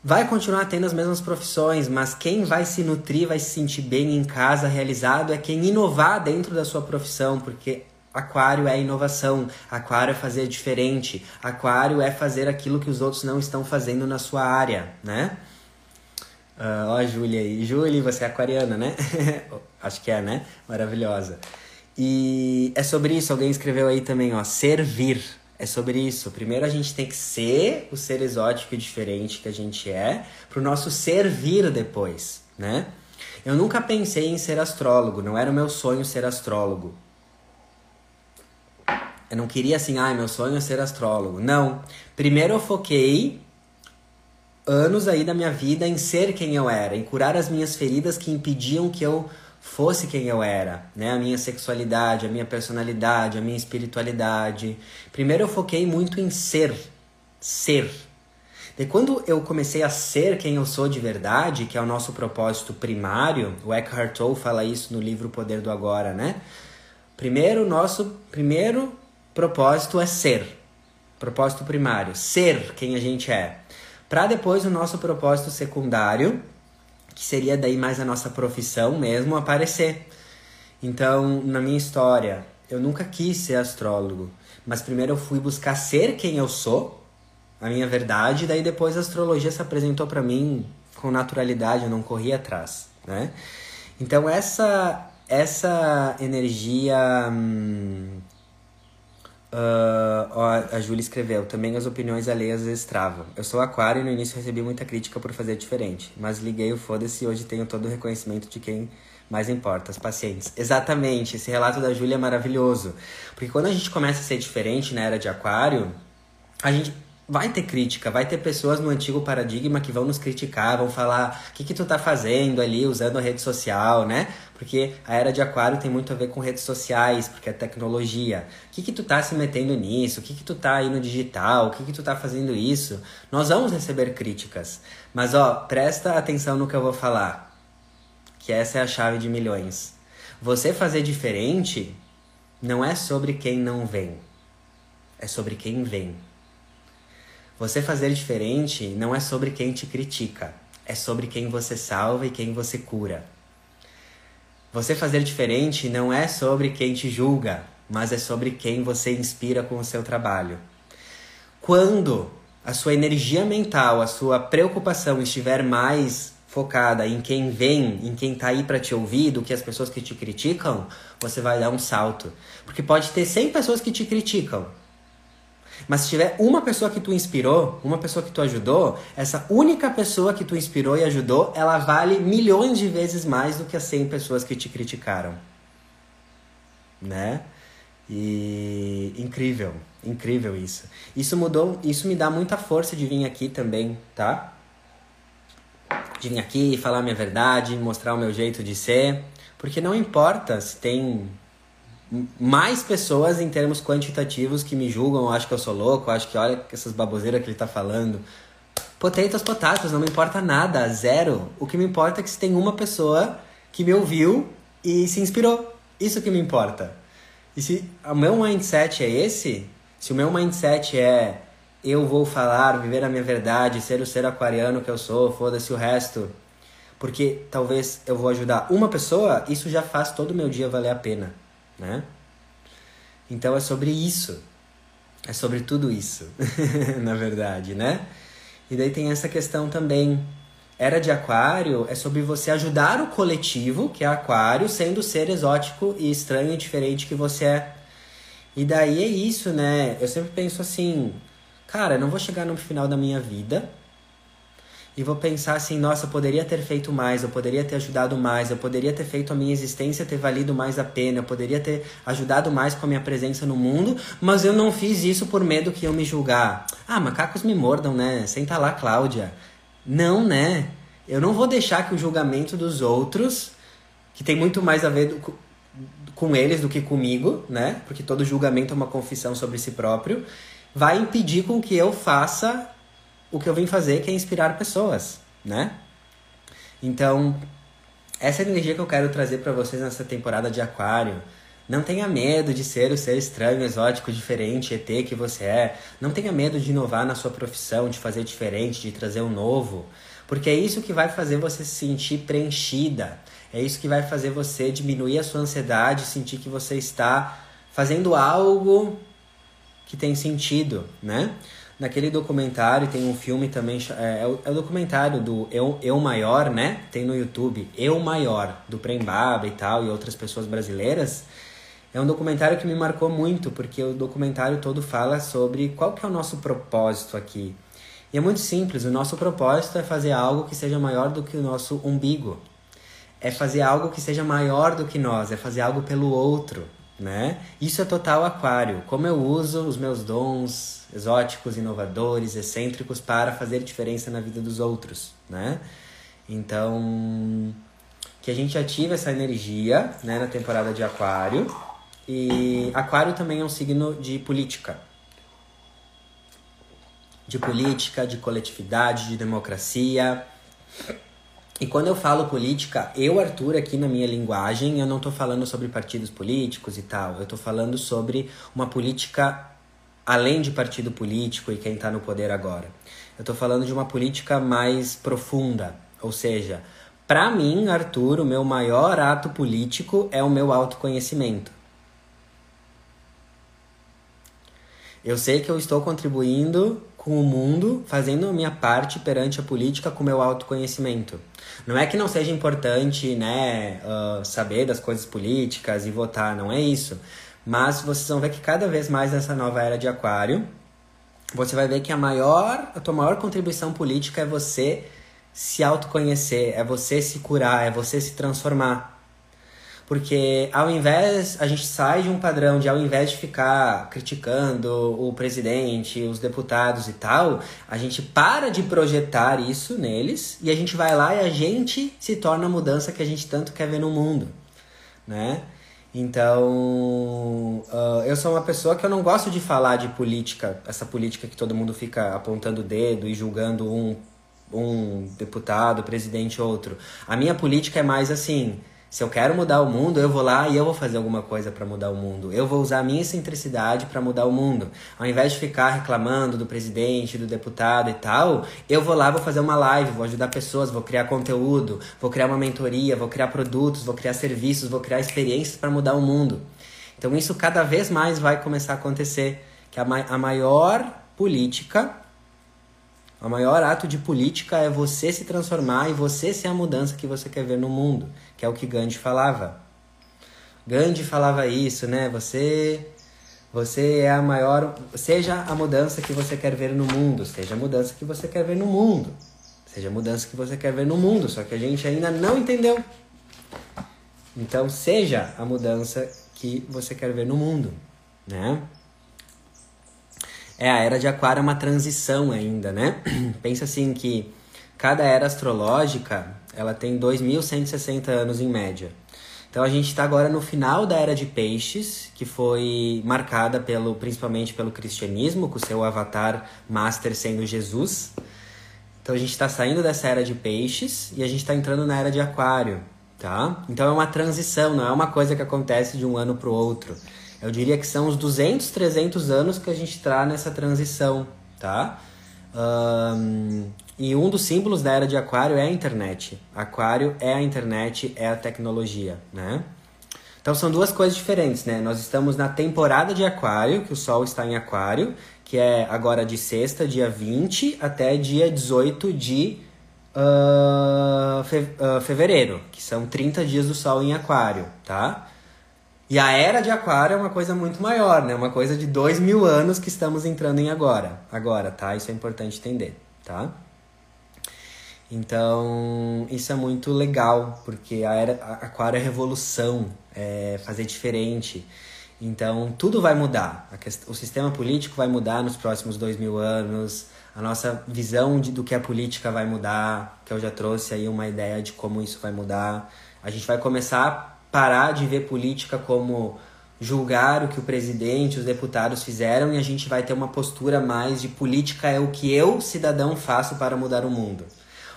vai continuar tendo as mesmas profissões, mas quem vai se nutrir, vai se sentir bem em casa, realizado, é quem inovar dentro da sua profissão, porque aquário é inovação, aquário é fazer diferente, aquário é fazer aquilo que os outros não estão fazendo na sua área, né? Uh, ó a Júlia aí. Júlia, você é aquariana, né? <laughs> Acho que é, né? Maravilhosa. E é sobre isso, alguém escreveu aí também, ó, servir é sobre isso. Primeiro a gente tem que ser o ser exótico e diferente que a gente é, pro nosso servir depois, né? Eu nunca pensei em ser astrólogo, não era o meu sonho ser astrólogo. Eu não queria assim, ah, meu sonho é ser astrólogo. Não. Primeiro eu foquei anos aí da minha vida em ser quem eu era, em curar as minhas feridas que impediam que eu fosse quem eu era, né? A minha sexualidade, a minha personalidade, a minha espiritualidade. Primeiro eu foquei muito em ser, ser. E quando eu comecei a ser quem eu sou de verdade, que é o nosso propósito primário, o Eckhart Tolle fala isso no livro O Poder do Agora, né? Primeiro, nosso primeiro propósito é ser. Propósito primário, ser quem a gente é. Para depois o nosso propósito secundário, que seria daí mais a nossa profissão mesmo, aparecer. Então, na minha história, eu nunca quis ser astrólogo, mas primeiro eu fui buscar ser quem eu sou, a minha verdade, daí depois a astrologia se apresentou para mim com naturalidade, eu não corri atrás, né? Então essa essa energia hum, Uh, ó, a Júlia escreveu, também as opiniões alheias extravam. Eu sou aquário e no início recebi muita crítica por fazer diferente, mas liguei o foda-se e hoje tenho todo o reconhecimento de quem mais importa, as pacientes. Exatamente, esse relato da Júlia é maravilhoso. Porque quando a gente começa a ser diferente na era de aquário, a gente vai ter crítica, vai ter pessoas no antigo paradigma que vão nos criticar, vão falar o que, que tu tá fazendo ali usando a rede social, né? Porque a era de aquário tem muito a ver com redes sociais, porque é tecnologia. O que, que tu tá se metendo nisso? O que, que tu tá aí no digital? O que, que tu tá fazendo isso? Nós vamos receber críticas. Mas ó, presta atenção no que eu vou falar. Que essa é a chave de milhões. Você fazer diferente não é sobre quem não vem. É sobre quem vem. Você fazer diferente não é sobre quem te critica, é sobre quem você salva e quem você cura. Você fazer diferente não é sobre quem te julga, mas é sobre quem você inspira com o seu trabalho. Quando a sua energia mental, a sua preocupação estiver mais focada em quem vem, em quem tá aí para te ouvir, do que as pessoas que te criticam, você vai dar um salto. Porque pode ter 100 pessoas que te criticam, mas se tiver uma pessoa que tu inspirou, uma pessoa que tu ajudou, essa única pessoa que tu inspirou e ajudou, ela vale milhões de vezes mais do que as 100 pessoas que te criticaram. Né? E incrível, incrível isso. Isso mudou, isso me dá muita força de vir aqui também, tá? De vir aqui falar a minha verdade, mostrar o meu jeito de ser, porque não importa se tem mais pessoas em termos quantitativos que me julgam, acho que eu sou louco, acho que olha essas baboseiras que ele tá falando. Potatoes, potatos, não me importa nada, zero. O que me importa é que se tem uma pessoa que me ouviu e se inspirou. Isso que me importa. E se o meu mindset é esse, se o meu mindset é eu vou falar, viver a minha verdade, ser o ser aquariano que eu sou, foda-se o resto, porque talvez eu vou ajudar uma pessoa, isso já faz todo o meu dia valer a pena, né? Então é sobre isso. É sobre tudo isso, <laughs> na verdade, né? E daí tem essa questão também. Era de Aquário é sobre você ajudar o coletivo, que é Aquário, sendo o ser exótico e estranho e diferente que você é. E daí é isso, né? Eu sempre penso assim, cara, não vou chegar no final da minha vida e vou pensar assim, nossa, eu poderia ter feito mais, eu poderia ter ajudado mais, eu poderia ter feito a minha existência ter valido mais a pena, eu poderia ter ajudado mais com a minha presença no mundo, mas eu não fiz isso por medo que eu me julgar. Ah, macacos me mordam, né? Senta lá, Cláudia. Não, né? Eu não vou deixar que o julgamento dos outros, que tem muito mais a ver do, com eles do que comigo, né? Porque todo julgamento é uma confissão sobre si próprio, vai impedir com que eu faça o que eu vim fazer, que é inspirar pessoas, né? Então, essa energia que eu quero trazer para vocês nessa temporada de Aquário. Não tenha medo de ser o ser estranho, exótico, diferente, ET que você é. Não tenha medo de inovar na sua profissão, de fazer diferente, de trazer um novo. Porque é isso que vai fazer você se sentir preenchida. É isso que vai fazer você diminuir a sua ansiedade, sentir que você está fazendo algo que tem sentido, né? Naquele documentário tem um filme também, é, é, o, é o documentário do Eu, Eu Maior, né? Tem no YouTube, Eu Maior, do Prembaba e tal, e outras pessoas brasileiras. É um documentário que me marcou muito, porque o documentário todo fala sobre qual que é o nosso propósito aqui. E é muito simples, o nosso propósito é fazer algo que seja maior do que o nosso umbigo. É fazer algo que seja maior do que nós, é fazer algo pelo outro, né? Isso é total aquário. Como eu uso os meus dons, exóticos, inovadores, excêntricos para fazer diferença na vida dos outros, né? Então, que a gente ative essa energia, né, na temporada de Aquário. E Aquário também é um signo de política. De política, de coletividade, de democracia. E quando eu falo política, eu, Arthur, aqui na minha linguagem, eu não estou falando sobre partidos políticos e tal. Eu estou falando sobre uma política além de partido político e quem está no poder agora. Eu estou falando de uma política mais profunda, ou seja, para mim, Arthur, o meu maior ato político é o meu autoconhecimento. Eu sei que eu estou contribuindo com o mundo, fazendo a minha parte perante a política com o meu autoconhecimento. Não é que não seja importante, né, uh, saber das coisas políticas e votar, não é isso. Mas vocês vão ver que cada vez mais nessa nova era de aquário, você vai ver que a maior, a tua maior contribuição política é você se autoconhecer, é você se curar, é você se transformar. Porque ao invés, a gente sai de um padrão de ao invés de ficar criticando o presidente, os deputados e tal, a gente para de projetar isso neles e a gente vai lá e a gente se torna a mudança que a gente tanto quer ver no mundo, né? Então, uh, eu sou uma pessoa que eu não gosto de falar de política, essa política que todo mundo fica apontando o dedo e julgando um, um deputado, presidente, outro. A minha política é mais assim: se eu quero mudar o mundo, eu vou lá e eu vou fazer alguma coisa para mudar o mundo. Eu vou usar a minha excentricidade para mudar o mundo. Ao invés de ficar reclamando do presidente, do deputado e tal, eu vou lá, vou fazer uma live, vou ajudar pessoas, vou criar conteúdo, vou criar uma mentoria, vou criar produtos, vou criar serviços, vou criar experiências para mudar o mundo. Então isso cada vez mais vai começar a acontecer, que a, ma a maior política o maior ato de política é você se transformar e você ser a mudança que você quer ver no mundo, que é o que Gandhi falava. Gandhi falava isso, né? Você você é a maior, seja a mudança que você quer ver no mundo, seja a mudança que você quer ver no mundo. Seja a mudança que você quer ver no mundo, só que a gente ainda não entendeu. Então, seja a mudança que você quer ver no mundo, né? É, a era de Aquário é uma transição ainda, né? <clears throat> Pensa assim que cada era astrológica, ela tem 2.160 anos em média. Então a gente está agora no final da era de Peixes, que foi marcada pelo, principalmente pelo cristianismo, com o seu avatar master sendo Jesus. Então a gente está saindo dessa era de Peixes e a gente está entrando na era de Aquário, tá? Então é uma transição, não é uma coisa que acontece de um ano para o outro. Eu diria que são uns 200, 300 anos que a gente está nessa transição, tá? Um, e um dos símbolos da era de Aquário é a internet. Aquário é a internet, é a tecnologia, né? Então são duas coisas diferentes, né? Nós estamos na temporada de Aquário, que o Sol está em Aquário, que é agora de sexta, dia 20, até dia 18 de uh, fe uh, fevereiro, que são 30 dias do Sol em Aquário, tá? E a era de Aquário é uma coisa muito maior, né? Uma coisa de dois mil anos que estamos entrando em agora. Agora, tá? Isso é importante entender, tá? Então, isso é muito legal, porque a era a Aquário é revolução, é fazer diferente. Então, tudo vai mudar. o sistema político vai mudar nos próximos dois mil anos. A nossa visão de, do que é política vai mudar, que eu já trouxe aí uma ideia de como isso vai mudar. A gente vai começar parar de ver política como julgar o que o presidente, os deputados fizeram e a gente vai ter uma postura mais de política é o que eu, cidadão, faço para mudar o mundo.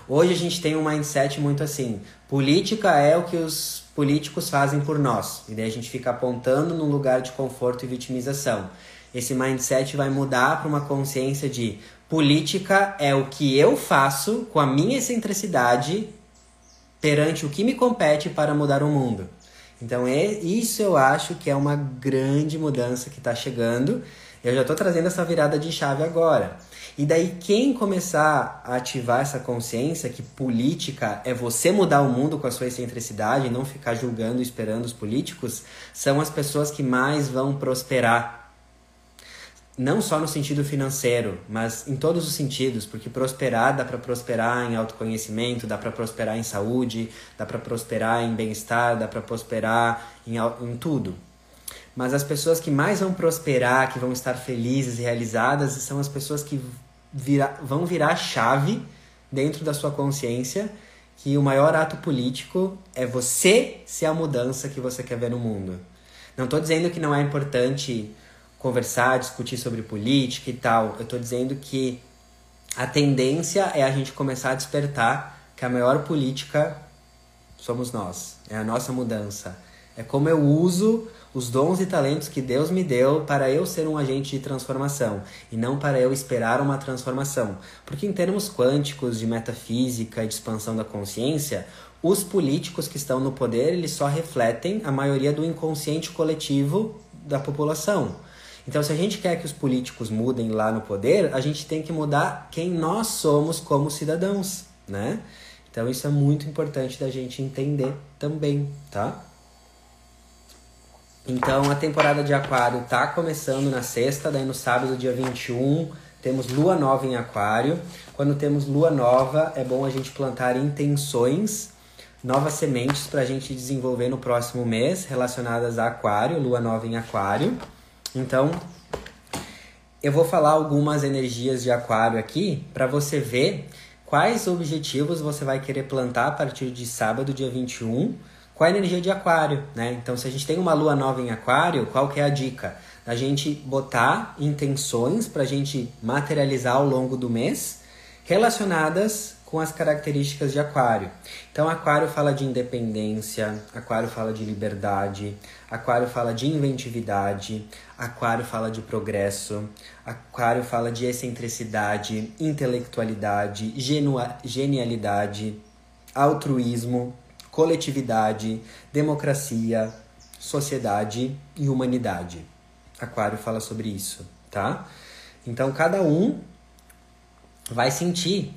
Hoje a gente tem um mindset muito assim: política é o que os políticos fazem por nós. E daí a gente fica apontando num lugar de conforto e vitimização. Esse mindset vai mudar para uma consciência de política é o que eu faço com a minha excentricidade perante o que me compete para mudar o mundo. Então, é, isso eu acho que é uma grande mudança que está chegando. Eu já estou trazendo essa virada de chave agora. E daí, quem começar a ativar essa consciência que política é você mudar o mundo com a sua excentricidade e não ficar julgando e esperando os políticos, são as pessoas que mais vão prosperar não só no sentido financeiro, mas em todos os sentidos, porque prosperar dá para prosperar em autoconhecimento, dá para prosperar em saúde, dá para prosperar em bem-estar, dá para prosperar em, em tudo. Mas as pessoas que mais vão prosperar, que vão estar felizes e realizadas, são as pessoas que vira, vão virar chave dentro da sua consciência que o maior ato político é você ser a mudança que você quer ver no mundo. Não estou dizendo que não é importante conversar, discutir sobre política e tal. Eu estou dizendo que a tendência é a gente começar a despertar que a maior política somos nós, é a nossa mudança. É como eu uso os dons e talentos que Deus me deu para eu ser um agente de transformação e não para eu esperar uma transformação. Porque, em termos quânticos de metafísica e de expansão da consciência, os políticos que estão no poder eles só refletem a maioria do inconsciente coletivo da população. Então, se a gente quer que os políticos mudem lá no poder, a gente tem que mudar quem nós somos como cidadãos, né? Então, isso é muito importante da gente entender também, tá? Então, a temporada de Aquário tá começando na sexta, daí no sábado, dia 21, temos lua nova em Aquário. Quando temos lua nova, é bom a gente plantar intenções, novas sementes para a gente desenvolver no próximo mês relacionadas a Aquário, lua nova em Aquário. Então, eu vou falar algumas energias de aquário aqui para você ver quais objetivos você vai querer plantar a partir de sábado, dia 21, com a energia de aquário, né? Então, se a gente tem uma lua nova em aquário, qual que é a dica? A gente botar intenções para a gente materializar ao longo do mês relacionadas com as características de Aquário. Então, Aquário fala de independência, Aquário fala de liberdade, Aquário fala de inventividade, Aquário fala de progresso, Aquário fala de excentricidade, intelectualidade, genialidade, altruísmo, coletividade, democracia, sociedade e humanidade. Aquário fala sobre isso, tá? Então, cada um vai sentir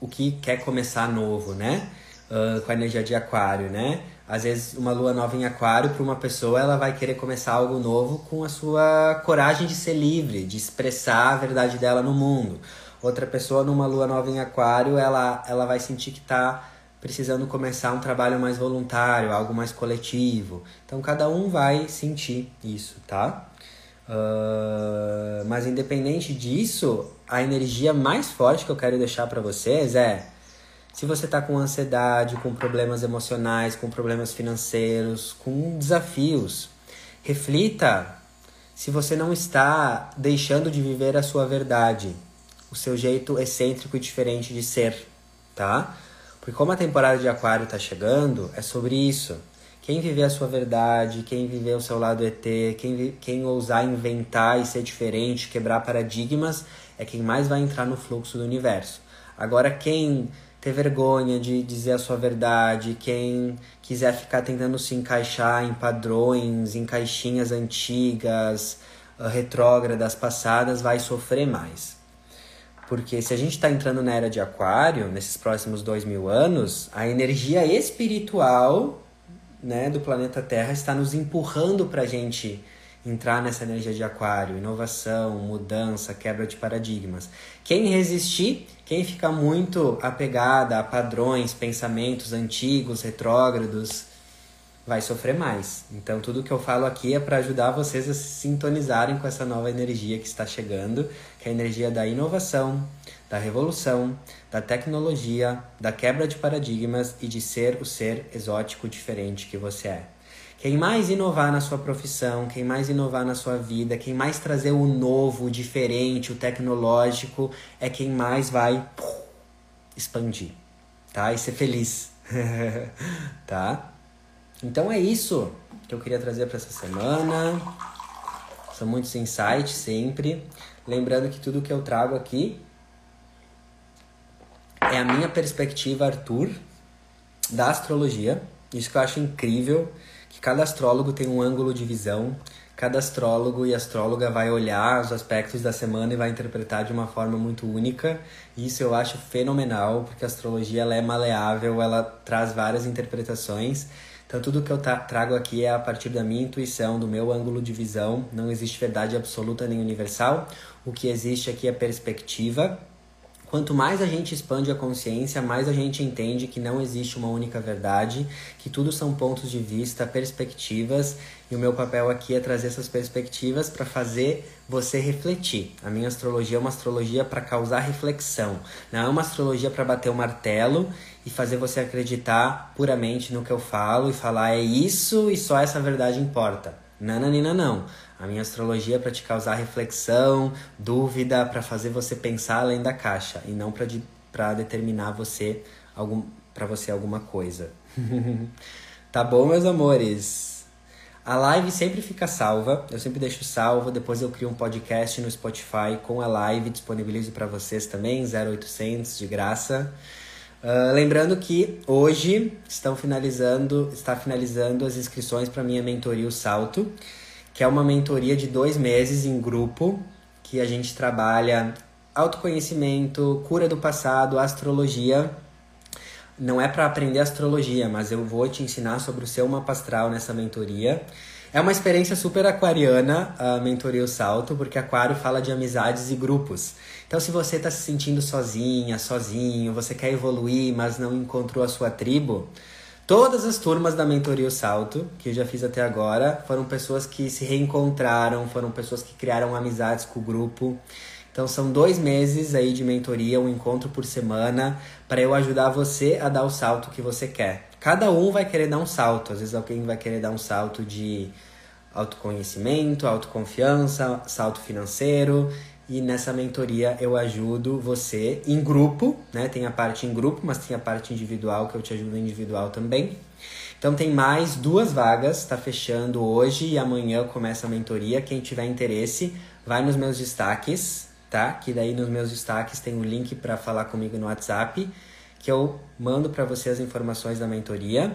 o que quer começar novo, né? Uh, com a energia de aquário, né? Às vezes uma lua nova em aquário para uma pessoa ela vai querer começar algo novo com a sua coragem de ser livre, de expressar a verdade dela no mundo. Outra pessoa numa lua nova em aquário, ela ela vai sentir que está precisando começar um trabalho mais voluntário, algo mais coletivo. Então cada um vai sentir isso, tá? Uh, mas independente disso, a energia mais forte que eu quero deixar para vocês é se você está com ansiedade, com problemas emocionais, com problemas financeiros, com desafios, reflita se você não está deixando de viver a sua verdade, o seu jeito excêntrico e diferente de ser, tá? Porque como a temporada de aquário está chegando, é sobre isso. Quem viver a sua verdade, quem viver o seu lado ET, quem, quem ousar inventar e ser diferente, quebrar paradigmas, é quem mais vai entrar no fluxo do universo. Agora, quem ter vergonha de dizer a sua verdade, quem quiser ficar tentando se encaixar em padrões, em caixinhas antigas, uh, retrógradas passadas, vai sofrer mais. Porque se a gente está entrando na era de Aquário, nesses próximos dois mil anos, a energia espiritual né, do planeta Terra está nos empurrando para a gente entrar nessa energia de aquário, inovação, mudança, quebra de paradigmas. Quem resistir, quem ficar muito apegada a padrões, pensamentos antigos, retrógrados, vai sofrer mais. Então tudo que eu falo aqui é para ajudar vocês a se sintonizarem com essa nova energia que está chegando, que é a energia da inovação, da revolução, da tecnologia, da quebra de paradigmas e de ser o ser exótico diferente que você é. Quem mais inovar na sua profissão, quem mais inovar na sua vida, quem mais trazer o novo, o diferente, o tecnológico, é quem mais vai expandir, tá? E ser feliz, <laughs> tá? Então é isso que eu queria trazer para essa semana. São muitos insights sempre. Lembrando que tudo que eu trago aqui é a minha perspectiva, Arthur, da astrologia. Isso que eu acho incrível cada astrólogo tem um ângulo de visão, cada astrólogo e astróloga vai olhar os aspectos da semana e vai interpretar de uma forma muito única. Isso eu acho fenomenal, porque a astrologia ela é maleável, ela traz várias interpretações. Então tudo que eu trago aqui é a partir da minha intuição, do meu ângulo de visão. Não existe verdade absoluta nem universal. O que existe aqui é perspectiva Quanto mais a gente expande a consciência, mais a gente entende que não existe uma única verdade, que tudo são pontos de vista, perspectivas, e o meu papel aqui é trazer essas perspectivas para fazer você refletir. A minha astrologia é uma astrologia para causar reflexão, não é uma astrologia para bater o martelo e fazer você acreditar puramente no que eu falo e falar é isso e só essa verdade importa. Nananina não. A minha astrologia é para te causar reflexão, dúvida, para fazer você pensar além da caixa e não para de, determinar você algum para você alguma coisa. <laughs> tá bom, meus amores? A live sempre fica salva, eu sempre deixo salvo, depois eu crio um podcast no Spotify com a live, disponibilizo para vocês também, 0800 de graça. Uh, lembrando que hoje estão finalizando, está finalizando as inscrições para minha mentoria O Salto que é uma mentoria de dois meses em grupo, que a gente trabalha autoconhecimento, cura do passado, astrologia. Não é para aprender astrologia, mas eu vou te ensinar sobre o seu mapa astral nessa mentoria. É uma experiência super aquariana a mentoria O Salto, porque Aquário fala de amizades e grupos. Então, se você está se sentindo sozinha, sozinho, você quer evoluir, mas não encontrou a sua tribo, Todas as turmas da mentoria O Salto, que eu já fiz até agora, foram pessoas que se reencontraram, foram pessoas que criaram amizades com o grupo. Então são dois meses aí de mentoria, um encontro por semana, para eu ajudar você a dar o salto que você quer. Cada um vai querer dar um salto. Às vezes alguém vai querer dar um salto de autoconhecimento, autoconfiança, salto financeiro. E nessa mentoria eu ajudo você em grupo, né? Tem a parte em grupo, mas tem a parte individual que eu te ajudo individual também. Então tem mais duas vagas, está fechando hoje e amanhã começa a mentoria. Quem tiver interesse, vai nos meus destaques, tá? Que daí nos meus destaques tem o um link para falar comigo no WhatsApp, que eu mando para você as informações da mentoria.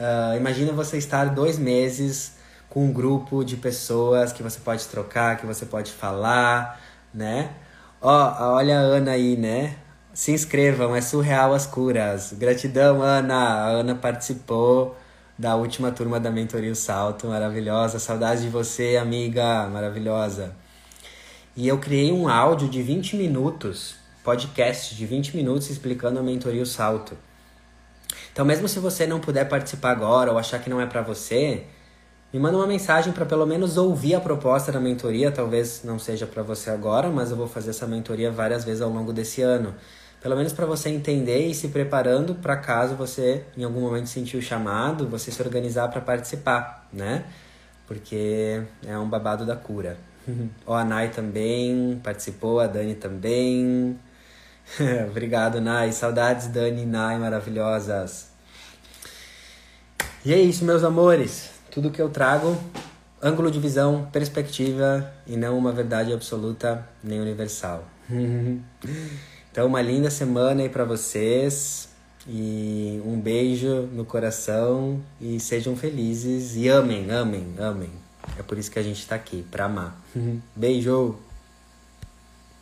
Uh, imagina você estar dois meses com um grupo de pessoas que você pode trocar, que você pode falar, né? Ó, olha a Ana aí, né? Se inscrevam, é surreal as curas. Gratidão, Ana. A Ana participou da última turma da Mentoria o Salto, maravilhosa. Saudade de você, amiga, maravilhosa. E eu criei um áudio de 20 minutos, podcast de 20 minutos explicando a Mentoria o Salto. Então, mesmo se você não puder participar agora ou achar que não é para você, me manda uma mensagem para pelo menos ouvir a proposta da mentoria. Talvez não seja para você agora, mas eu vou fazer essa mentoria várias vezes ao longo desse ano. Pelo menos para você entender e se preparando para caso você em algum momento sentir o chamado, você se organizar para participar, né? Porque é um babado da cura. <laughs> o a Nai também participou, a Dani também. <laughs> Obrigado, Nai. Saudades, Dani e Nai, maravilhosas. E é isso, meus amores. Tudo que eu trago, ângulo de visão, perspectiva e não uma verdade absoluta nem universal. <laughs> Então, uma linda semana aí para vocês. E um beijo no coração e sejam felizes e amem, amem, amem. É por isso que a gente tá aqui, pra amar. <laughs> Beijo!